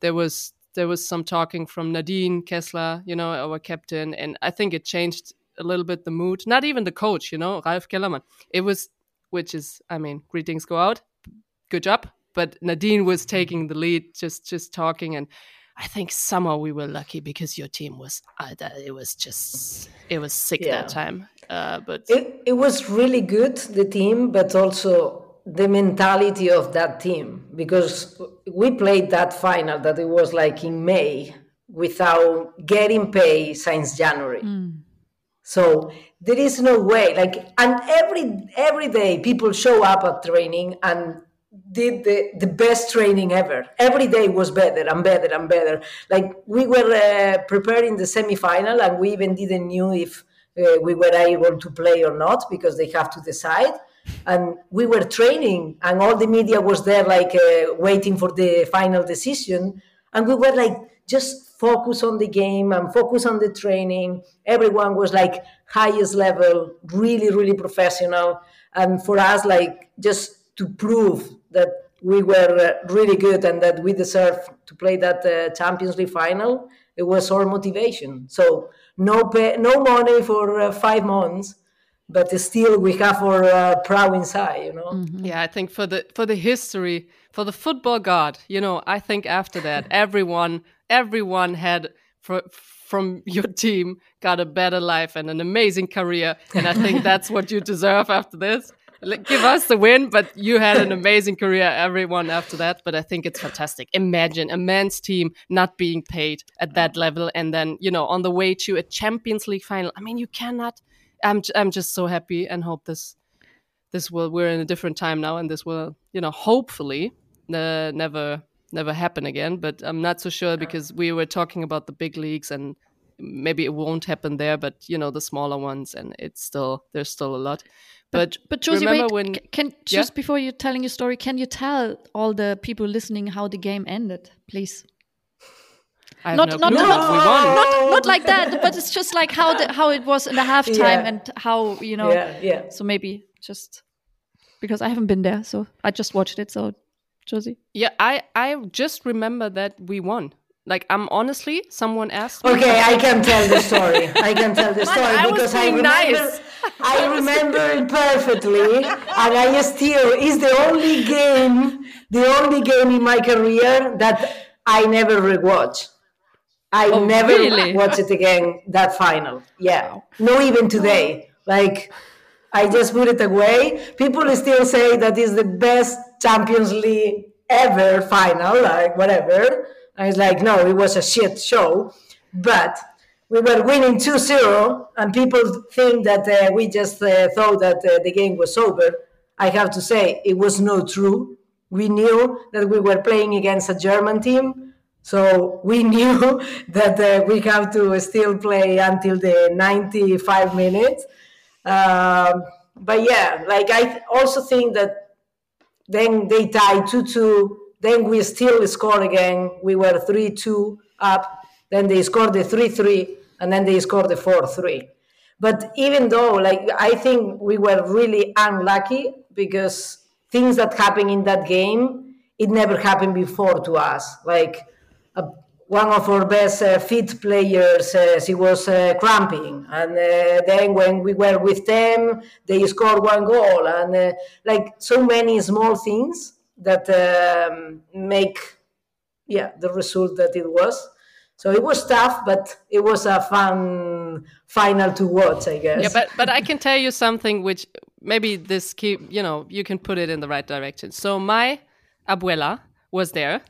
there was there was some talking from Nadine Kessler, you know, our captain, and I think it changed a little bit the mood. Not even the coach, you know, Ralf Kellermann. It was, which is, I mean, greetings go out, good job. But Nadine was taking the lead, just just talking and. I think somehow we were lucky because your team was uh, it was just it was sick Yeah. that time. Uh, but It, it was really good, the team, but also the mentality of that team because we played that final that it was like in May without getting pay since January. So there is no way like and every every day people show up at training and did the, the best training ever. Every day was better and better and better. Like we were uh, preparing the semifinal and we even didn't knew if uh, we were able to play or not because they have to decide. And we were training and all the media was there like uh, waiting for the final decision. And we were like, just focus on the game and focus on the training. Everyone was like highest level, really, really professional. And for us, like just to prove that we were uh, really good and that we deserve to play that uh, Champions League final, it was our motivation. So no pay, no money for uh, five months, but still we have our uh, proud inside, you know. Yeah, I think for the for the history, for the football god, you know, I think after that, everyone everyone had fr- from your team got a better life and an amazing career, and I think that's what you deserve after this. Give us the win, but you had an amazing career, everyone after that. But I think it's fantastic. Imagine a men's team not being paid at that level, and then you know on the way to a Champions League final. I mean, you cannot. I'm I'm just so happy and hope this this will we're in a different time now and this will you know hopefully uh, never never happen again but i'm not so sure because we were talking about the big leagues and maybe it won't happen there, but you know the smaller ones, and it's still there's still a lot. But But Josie, remember wait, when can Yeah? just before you're telling your story, can you tell all the people listening how the game ended, please? I have Not no not, clue, not, but we won. not not like that, but it's just like how the, how it was in the halftime Yeah. and how you know. Yeah, yeah. So maybe just because I haven't been there, so I just watched it. So Josie, Yeah, I I just remember that we won. Like I'm honestly, someone asked me. Okay, I can tell the story. I can tell the story I was because I remember, nice. I remember it perfectly, and I still is the only game, the only game in my career that I never rewatch. I Oh, never really? watch it again. That final, yeah, no, even today. Like I just put it away. People still say that is the best Champions League ever final, like whatever. I was like, no, it was a shit show. But we were winning 2 0, and people think that uh, we just uh, thought that uh, the game was over. I have to say, it was not true. We knew that we were playing against a German team. So we knew that uh, we have to still play until the 95 minutes. Um, but yeah, like I also think that then they tied 2 2. Then we still scored again. We were 3 2 up. Then they scored the 3 3. And then they scored the 4 3. But even though, like, I think we were really unlucky because things that happened in that game, it never happened before to us. Like, one of our best uh, fit players, uh, she was uh, cramping, and uh, then when we were with them, they scored one goal, and uh, like so many small things that um, make, yeah, the result that it was. So it was tough, but it was a fun final to watch, I guess. Yeah, but but I can tell you something which maybe this keep you know you can put it in the right direction. So my abuela was there,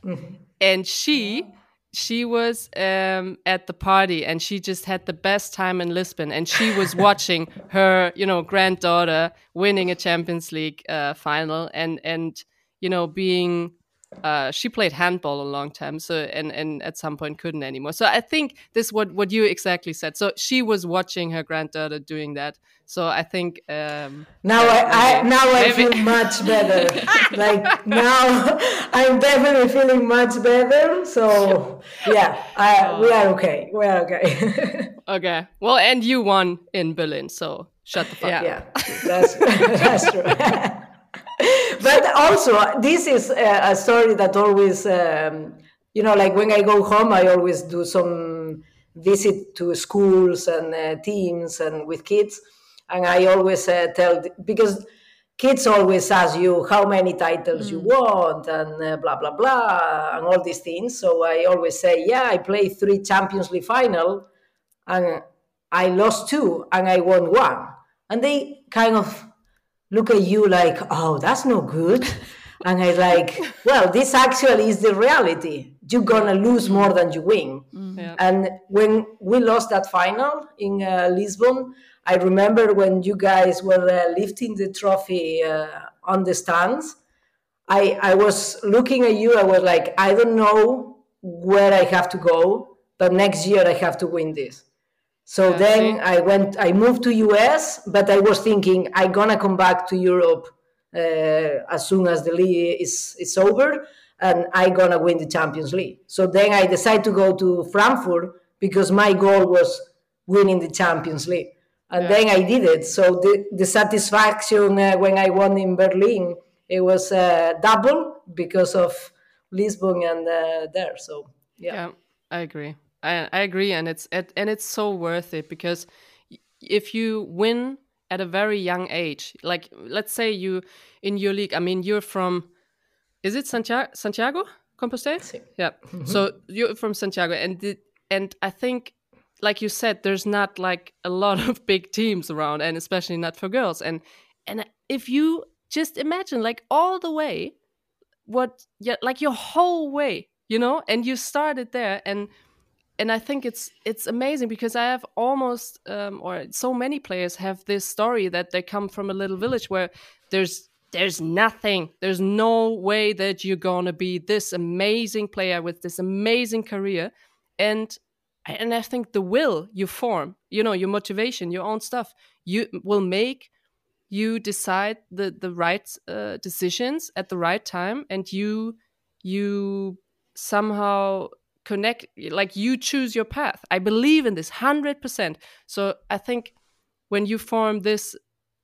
and she she was um, at the party, and she just had the best time in Lisbon, and she was watching her you know granddaughter winning a Champions League uh, final, and and you know being uh, she played handball a long time, so and and at some point couldn't anymore. So I think this what what you exactly said. So she was watching her granddaughter doing that. So I think um, Now yeah, I, I maybe- now I feel much better. like now I'm definitely feeling much better. So yeah, I, we are okay. We are okay. okay. Well, and you won in Berlin, so shut the fuck up. yeah, that's that's true. but also, this is a, a story that always, um, you know, like when I go home, I always do some visit to schools and uh, teams and with kids, and I always uh, tell because kids always ask you how many titles you want and uh, blah blah blah and all these things. So I always say, yeah, I played three Champions League final, and I lost two and I won one, and they kind of look at you like, oh, that's no good. And I like, well, this actually is the reality. You're gonna lose more than you win. Yeah. And when we lost that final in uh, Lisbon, I remember when you guys were uh, lifting the trophy uh, on the stands. I I was looking at you. I was like, I don't know where I have to go, but next year I have to win this. So Yeah, then? I went. I moved to US, but I was thinking I'm gonna come back to Europe uh, as soon as the league is is over, and I'm gonna win the Champions League. So then I decided to go to Frankfurt because my goal was winning the Champions League, and then I did it. So the the satisfaction uh, when I won in Berlin it was uh, double because of Lisbon and uh, there. So yeah. Yeah, I agree. I I agree, and it's it, and it's so worth it because if you win at a very young age, like let's say you in your league, I mean you're from, is it Santiago Santiago Compostela? Si. Yeah. Mm-hmm. So you're from Santiago, and the, and I think, like you said, there's not like a lot of big teams around, and especially not for girls. And and if you just imagine, like all the way, what yeah, like your whole way, you know, and you started there, and and I think it's it's amazing because I have almost um, or so many players have this story that they come from a little village where there's there's nothing. There's no way that you're gonna be this amazing player with this amazing career. And and I think the will you form, you know, your motivation, your own stuff, you will make you decide the the right uh, decisions at the right time, and you you somehow connect like you choose your path. I believe in this 100% so i think when you form this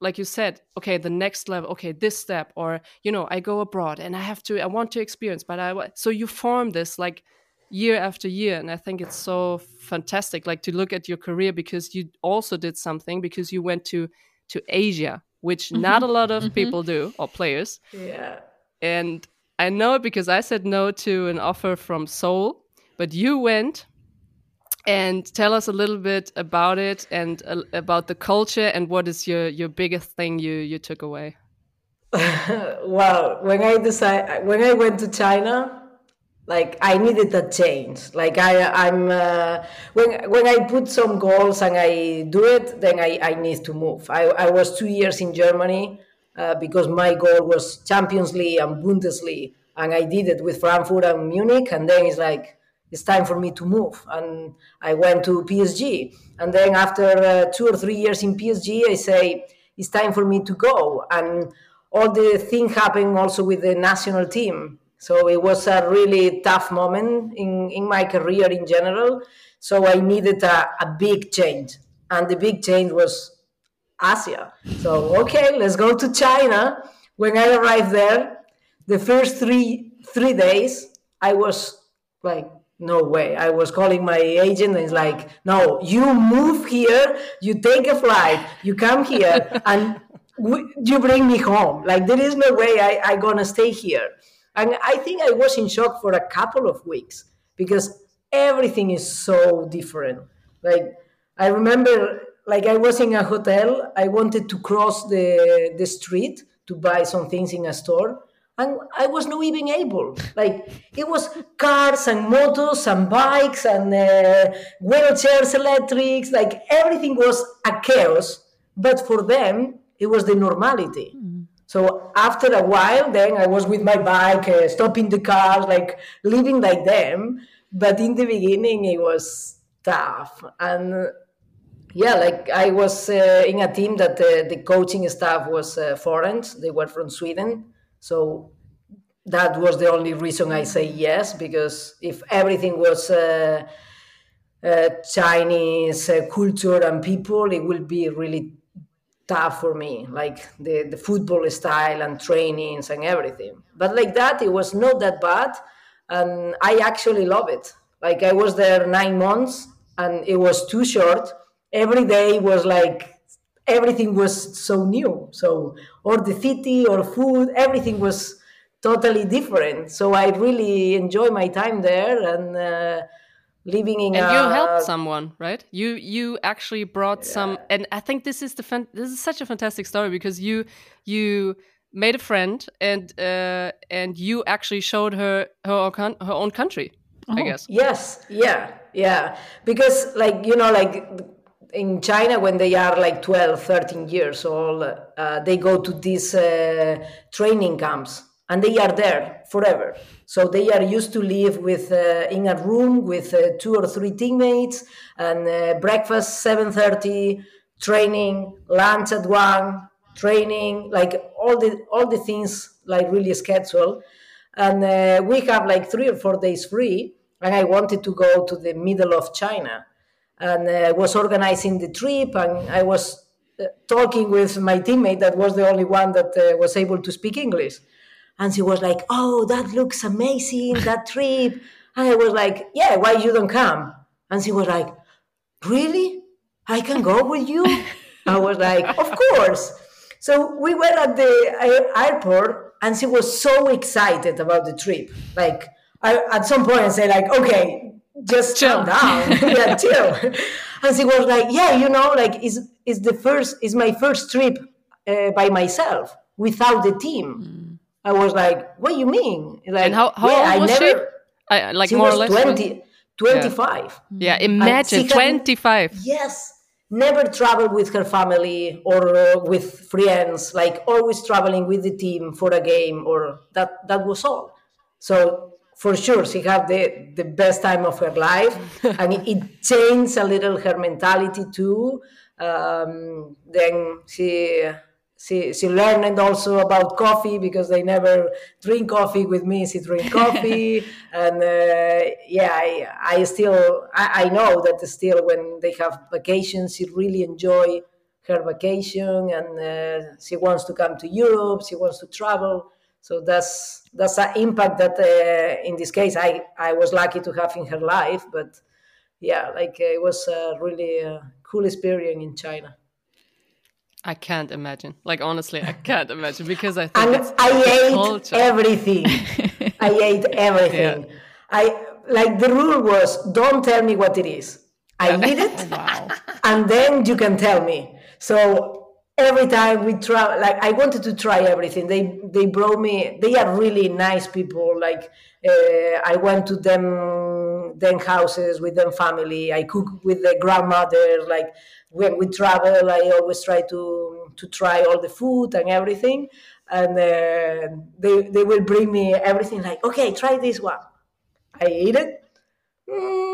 like you said okay the next level okay this step or you know i go abroad and i have to i want to experience but i so you form this like year after year and i think it's so fantastic like to look at your career because you also did something because you went to to asia which Mm-hmm. not a lot of people do or players. Yeah. and I know it because I said no to an offer from Seoul, but you went and tell us a little bit about it and uh, about the culture and what is your your biggest thing you you took away. well, when I decide when I went to China, like I needed a change. Like I, I'm uh, when when I put some goals and I do it, then I, I need to move. I, I was two years in Germany uh, because my goal was Champions League and Bundesliga, and I did it with Frankfurt and Munich, and then it's like it's time for me to move, and I went to PSG, and then after uh, two or three years in PSG, I say it's time for me to go, and all the thing happened also with the national team. So it was a really tough moment in, in my career in general. So I needed a, a big change. And the big change was Asia. So, okay, let's go to China. When I arrived there, the first three three days, I was like, no way. I was calling my agent and it's like, no, you move here, you take a flight, you come here, and w- you bring me home. Like, there is no way I, I gonna stay here. And I think I was in shock for a couple of weeks because everything is so different. Like, I remember, like, I was in a hotel, I wanted to cross the, the street to buy some things in a store and I was not even able. Like it was cars and motors and bikes and uh, wheelchairs, electrics. Like everything was a chaos. But for them, it was the normality. So after a while, then I was with my bike, uh, stopping the cars, like living like them. But in the beginning, it was tough and yeah like i was uh, in a team that uh, the coaching staff was uh, foreign they were from sweden so that was the only reason i say yes because if everything was uh, uh, chinese uh, culture and people it will be really tough for me like the, the football style and trainings and everything. But like that it was not that bad and i actually love it. Like i was there nine months and it was too short. Every day was like everything was so new. So or the city or food everything was totally different so i really enjoy my time there and uh, living in And a, you helped someone, right? You you actually brought some and I think this is the fan, this is such a fantastic story because you you made a friend and uh and you actually showed her her own, her own country, I guess. Yes, yeah, yeah. Because, like, you know, like in China, when they are like 12, 13 years old, uh, they go to these uh, training camps and they are there forever. So they are used to live with uh, in a room with uh, two or three teammates and uh, breakfast 7:30, training, lunch at 1, training, like all the all the things like really scheduled and uh, we have like three or four days free and i wanted to go to the middle of china and uh, was organizing the trip and i was uh, talking with my teammate that was the only one that uh, was able to speak english. And she was like oh that looks amazing that trip. And i was like yeah why you don't come? And she was like really? I can go with you? I was like of course. So we were at the uh, airport, and she was so excited about the trip. Like I, at some point, I said, "Like, okay, just Chill. down, yeah, chill." And she was like, "Yeah, you know, like it's it's the first, it's my first trip uh, by myself without the team." I was like, "What do you mean?" Like, And how how yeah, old I was never, she? I, like She more was or less. 20, 25. Yeah, imagine she had- 25. Yes, never traveled with her family or uh, with friends. Like always traveling with the team for a game, or that that was all. So for sure she had the, the best time of her life. And it, it changed a little her mentality too. Um, then she she she learned also about coffee because they never drink coffee with me she drink coffee. And uh, yeah I, I still I, I know that still when they have vacations she really enjoy her vacation. And uh, she wants to come to Europe she wants to travel. So that's that's an impact that uh, in this case I I was lucky to have in her life but yeah like it was a really uh, cool experience in China I can't imagine. Like honestly, I can't imagine because I think I ate culture. everything. I ate everything. Yeah. I like the rule was don't tell me what it is. I eat it, Wow. and then you can tell me. So every time we try, like I wanted to try everything. They they brought me. They are really nice people. Like uh, I went to them them houses with them family. I cook with the grandmother. Like when we travel, I always try to to try all the food and everything. And uh, they they will bring me everything. Like okay, try this one. I eat it. Mm,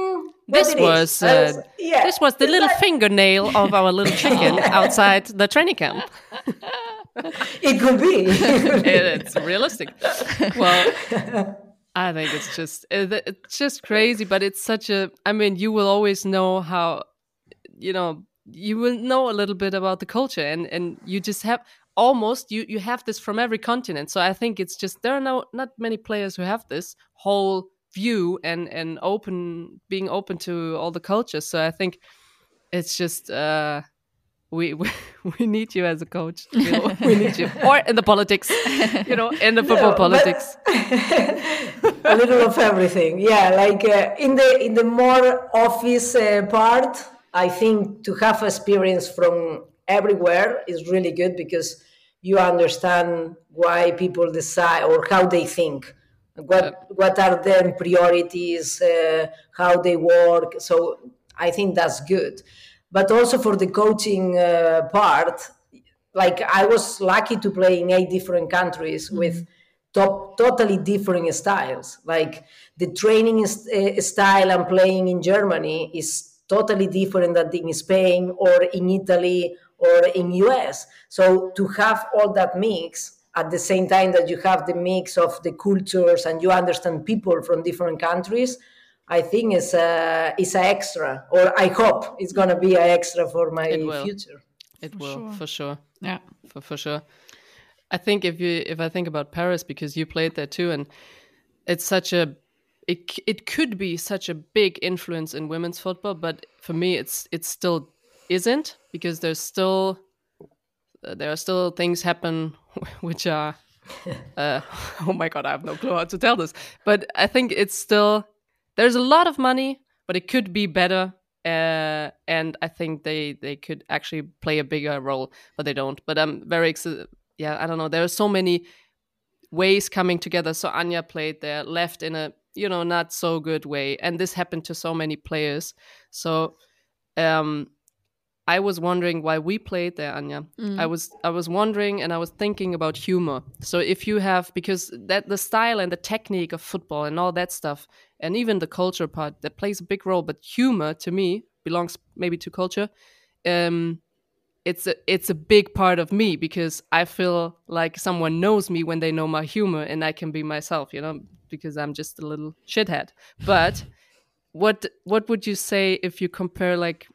This was I uh, yeah, this was the it's little like- fingernail of our little chicken outside the training camp. It could be. It- it's realistic. Well, I think it's just it- it's just crazy, but it's such a. I mean, you will always know how, you know, you will know a little bit about the culture, and and you just have almost you you have this from every continent. So I think it's just there are no not many players who have this whole view and and open being open to all the cultures. So I think it's just. uh we, we we need you as a coach. You know, we need you, or in the politics, you know, in the football but- politics. a little of everything yeah like uh, in the in the more office uh, part i think to have experience from everywhere is really good because you understand why people decide or how they think what what are their priorities uh, how they work so i think that's good but also for the coaching uh, part like i was lucky to play in eight different countries with top, totally different styles. Like the training is, uh, style I'm playing in Germany is totally different than in Spain or in Italy or in US. So to have all that mix at the same time that you have the mix of the cultures and you understand people from different countries, I think is a is a extra, or I hope it's gonna be an extra for my It will. future. It will sure. for sure, Yeah. for for sure. I think if you if I think about Paris because you played there too, and it's such a it it could be such a big influence in women's football, but for me it's it still isn't because there's still there are still things happen which are uh, oh my god I have no clue how to tell this, but I think it's still there's a lot of money, but it could be better. Uh, and I think they they could actually play a bigger role, but they don't. But I'm very excited. Yeah, I don't know. There are so many ways coming together. So Anya played there, left in a you know not so good way, and this happened to so many players. So um, I was wondering why we played there, Anya. I was I was wondering, and I was thinking about humor. So if you have because that the style and the technique of football and all that stuff, and even the culture part that plays a big role, but humor to me belongs maybe to culture. Um, it's a it's a big part of me because I feel like someone knows me when they know my humor and I can be myself, you know, because I'm just a little shithead. But what what would you say if you compare like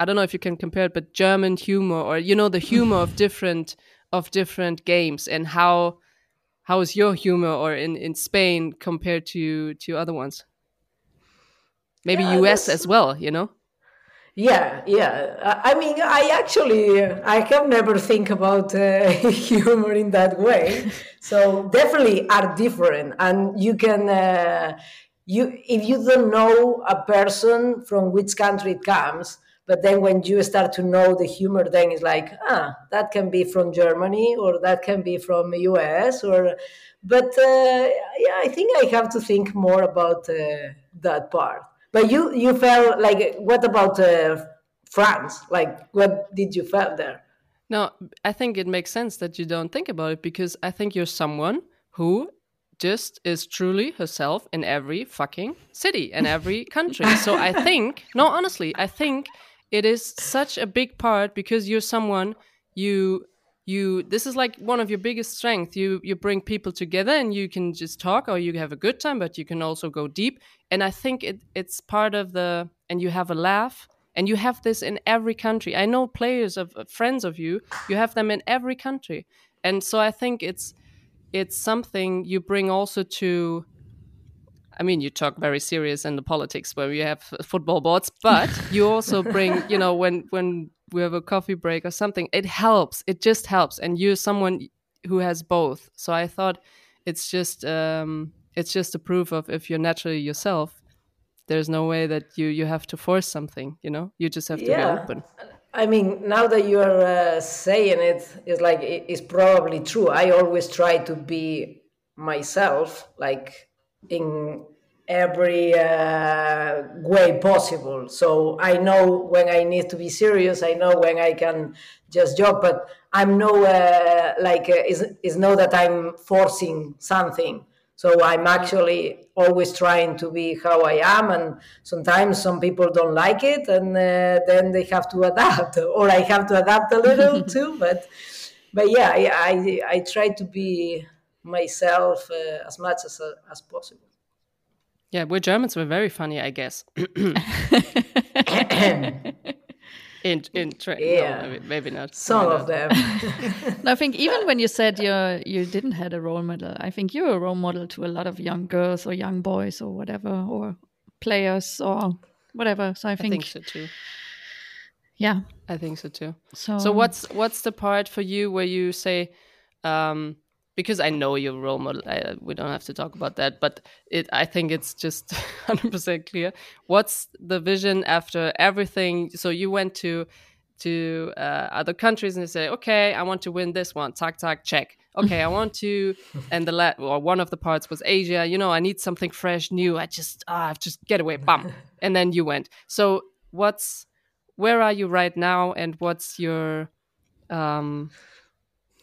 I don't know if you can compare it, but German humor or you know the humor of different of different games and how how is your humor or in in Spain compared to to other ones? Maybe Yeah, US that's- as well, you know? Yeah, yeah. I I mean, I actually, I have never think about uh, humor in that way. So definitely are different, and you can, uh, you if you don't know a person from which country it comes, but then when you start to know the humor, then it's like, ah, that can be from Germany or that can be from US or, but uh, yeah, I think I have to think more about uh, that part. But you you felt like what about uh, France? Like what did you felt there? No, I think it makes sense that you don't think about it because I think you're someone who just is truly herself in every fucking city and every country. so I think, no, honestly, I think it is such a big part because you're someone you you this is like one of your biggest strengths you you bring people together and you can just talk or you have a good time but you can also go deep. And i think it it's part of the and you have a laugh and you have this in every country. I know players of friends of you you have them in every country. And so i think it's it's something you bring also to I mean, you talk very serious in the politics where you have football boards, but you also bring, you know, when when we have a coffee break or something, it helps. It just helps, and you're someone who has both. So I thought it's just um, it's just a proof of if you're naturally yourself, there's no way that you you have to force something. You know, you just have to yeah. be open. I mean, now that you are uh, saying it, it's like it's probably true. I always try to be myself, like in every uh, way possible. So I know when I need to be serious. I know when I can just joke. But I'm no uh, like uh, is is not that I'm forcing something. So I'm actually always trying to be how I am, and sometimes some people don't like it, and uh, then they have to adapt, or I have to adapt a little too. But but yeah, I I, I try to be myself uh, as much as uh, as possible. Yeah, we Germans were very funny, I guess. in in tra- yeah. No, maybe, maybe, not. Some maybe of not. them. no, I think even when you said you you didn't had a role model, I think you're a role model to a lot of young girls or young boys or whatever or players or whatever. So I think, I think so too. Yeah, I think so too. So so what's what's the part for you where you say? Um, because I know your role model. I, we don't have to talk about that, but it. I think it's just hundred percent clear. What's the vision after everything? So you went to to uh, other countries and they say, okay, I want to win this one. Tack tack check. Okay, I want to, and the la- or one of the parts was Asia. You know, I need something fresh, new. I just ah, just get away, bam, and then you went. So what's where are you right now, and what's your um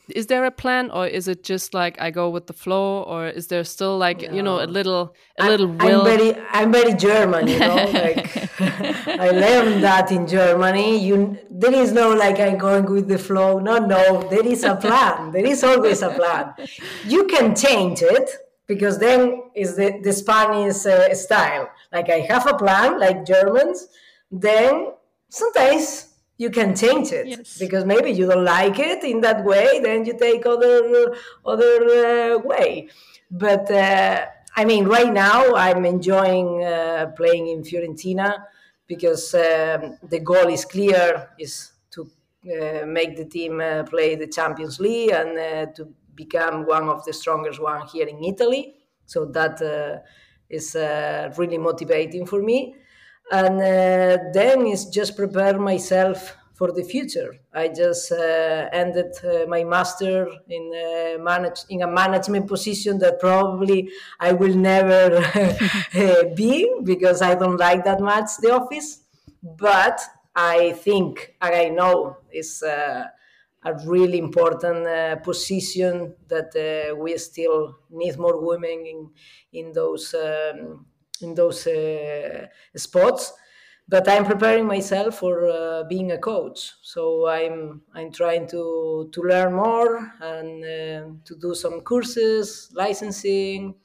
is there a plan or is it just like I go with the flow or is there still like no. you know a little a I, little will? I'm very I'm very German, you know. like I learned that in Germany. You there is no like I'm going with the flow. No, no, there is a plan. there is always a plan. You can change it because then is the the Spanish uh, style. Like I have a plan, like Germans. Then sometimes you can change it yes. because maybe you don't like it in that way then you take other other uh, way. But uh, i mean right now i'm enjoying uh, playing in fiorentina because um, the goal is clear is to uh, make the team uh, play the champions league and uh, to become one of the strongest one here in italy. So that is really motivating for me and uh, then is just prepare myself for the future. I just uh, ended uh, my master in uh, manage in a management position that probably I will never uh, be because I don't like that much the office. But I think I know it's uh, a really important position that we still need more women in in those. Um, in those uh, spots but I'm preparing myself for uh, being a coach. So I'm I'm trying to to learn more and uh, to do some courses, licensing,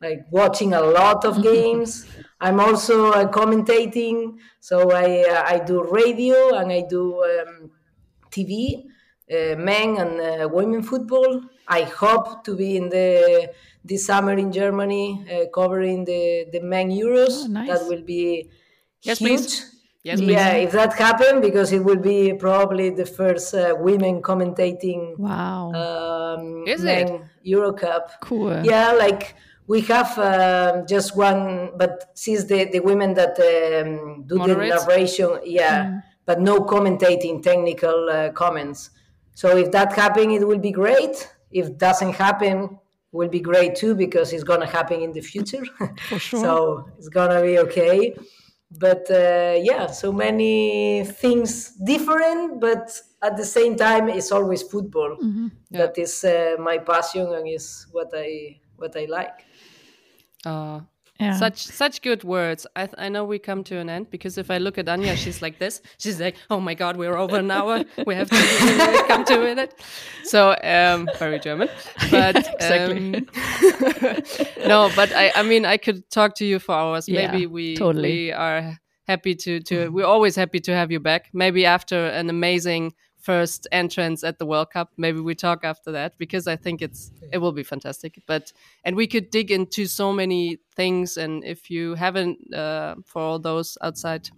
like watching a lot of games. I'm also uh, commentating, so I uh, I do radio and I do um, TV, men and women football. I hope to be in the this summer in Germany, uh, covering the the men Euros. Oh, nice. That will be yes, huge. Please. Yes, please. Yeah, if that happened, because it will be probably the first uh, women commentating. Wow. Um, Is it Euro Cup? Cool. Yeah, like we have uh, just one, but since the the women that um, do the narration, yeah, mm. but no commentating technical uh, comments. So if that happen, it will be great. If doesn't happen, will be great too because it's gonna happen in the future. For sure. so it's gonna be okay. But uh, yeah, so many things different, but at the same time, it's always football. Mm-hmm. Yeah. That is uh, my passion and is what I what I like. Uh, Yeah. Such such good words. I th- I know we come to an end because if I look at Anya, she's like this. She's like, "Oh my God, we're over an hour. We have to come to a minute." So um, very German, but exactly. um, no, but I I mean I could talk to you for hours. Yeah, Maybe we totally. we are happy to to we're always happy to have you back. Maybe after an amazing first entrance at the World Cup, maybe we talk after that because I think it's it will be fantastic. But and we could dig into so many things. And if you haven't, uh, for all those outside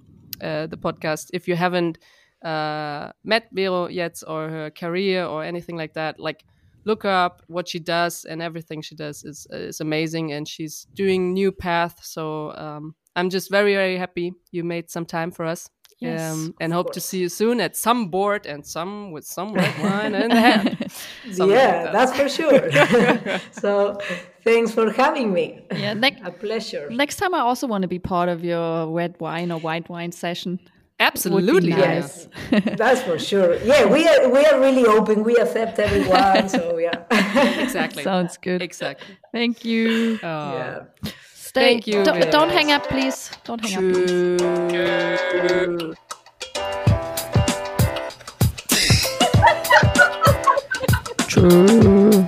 uh, the podcast, if you haven't uh, met Vero yet or her career or anything like that, like look up. What she does and everything she does is is amazing, and she's doing new path. So um, I'm just very very happy you made some time for us. Yes, um, and hope to see you soon at some board and some with some red wine in the hand. Something like yeah, that. that's for sure. so thanks for having me. yeah. Next, A pleasure. next time, I also want to be part of your red wine or white wine session. Absolutely, nice. Yes, that's for sure. Yeah, we are we are really open. We accept everyone. So yeah, Exactly. Sounds good. Exactly. Thank you. Oh. yeah. Stay. Thank you Don't, don't hang up, please. Don't hang up. Please. True. True.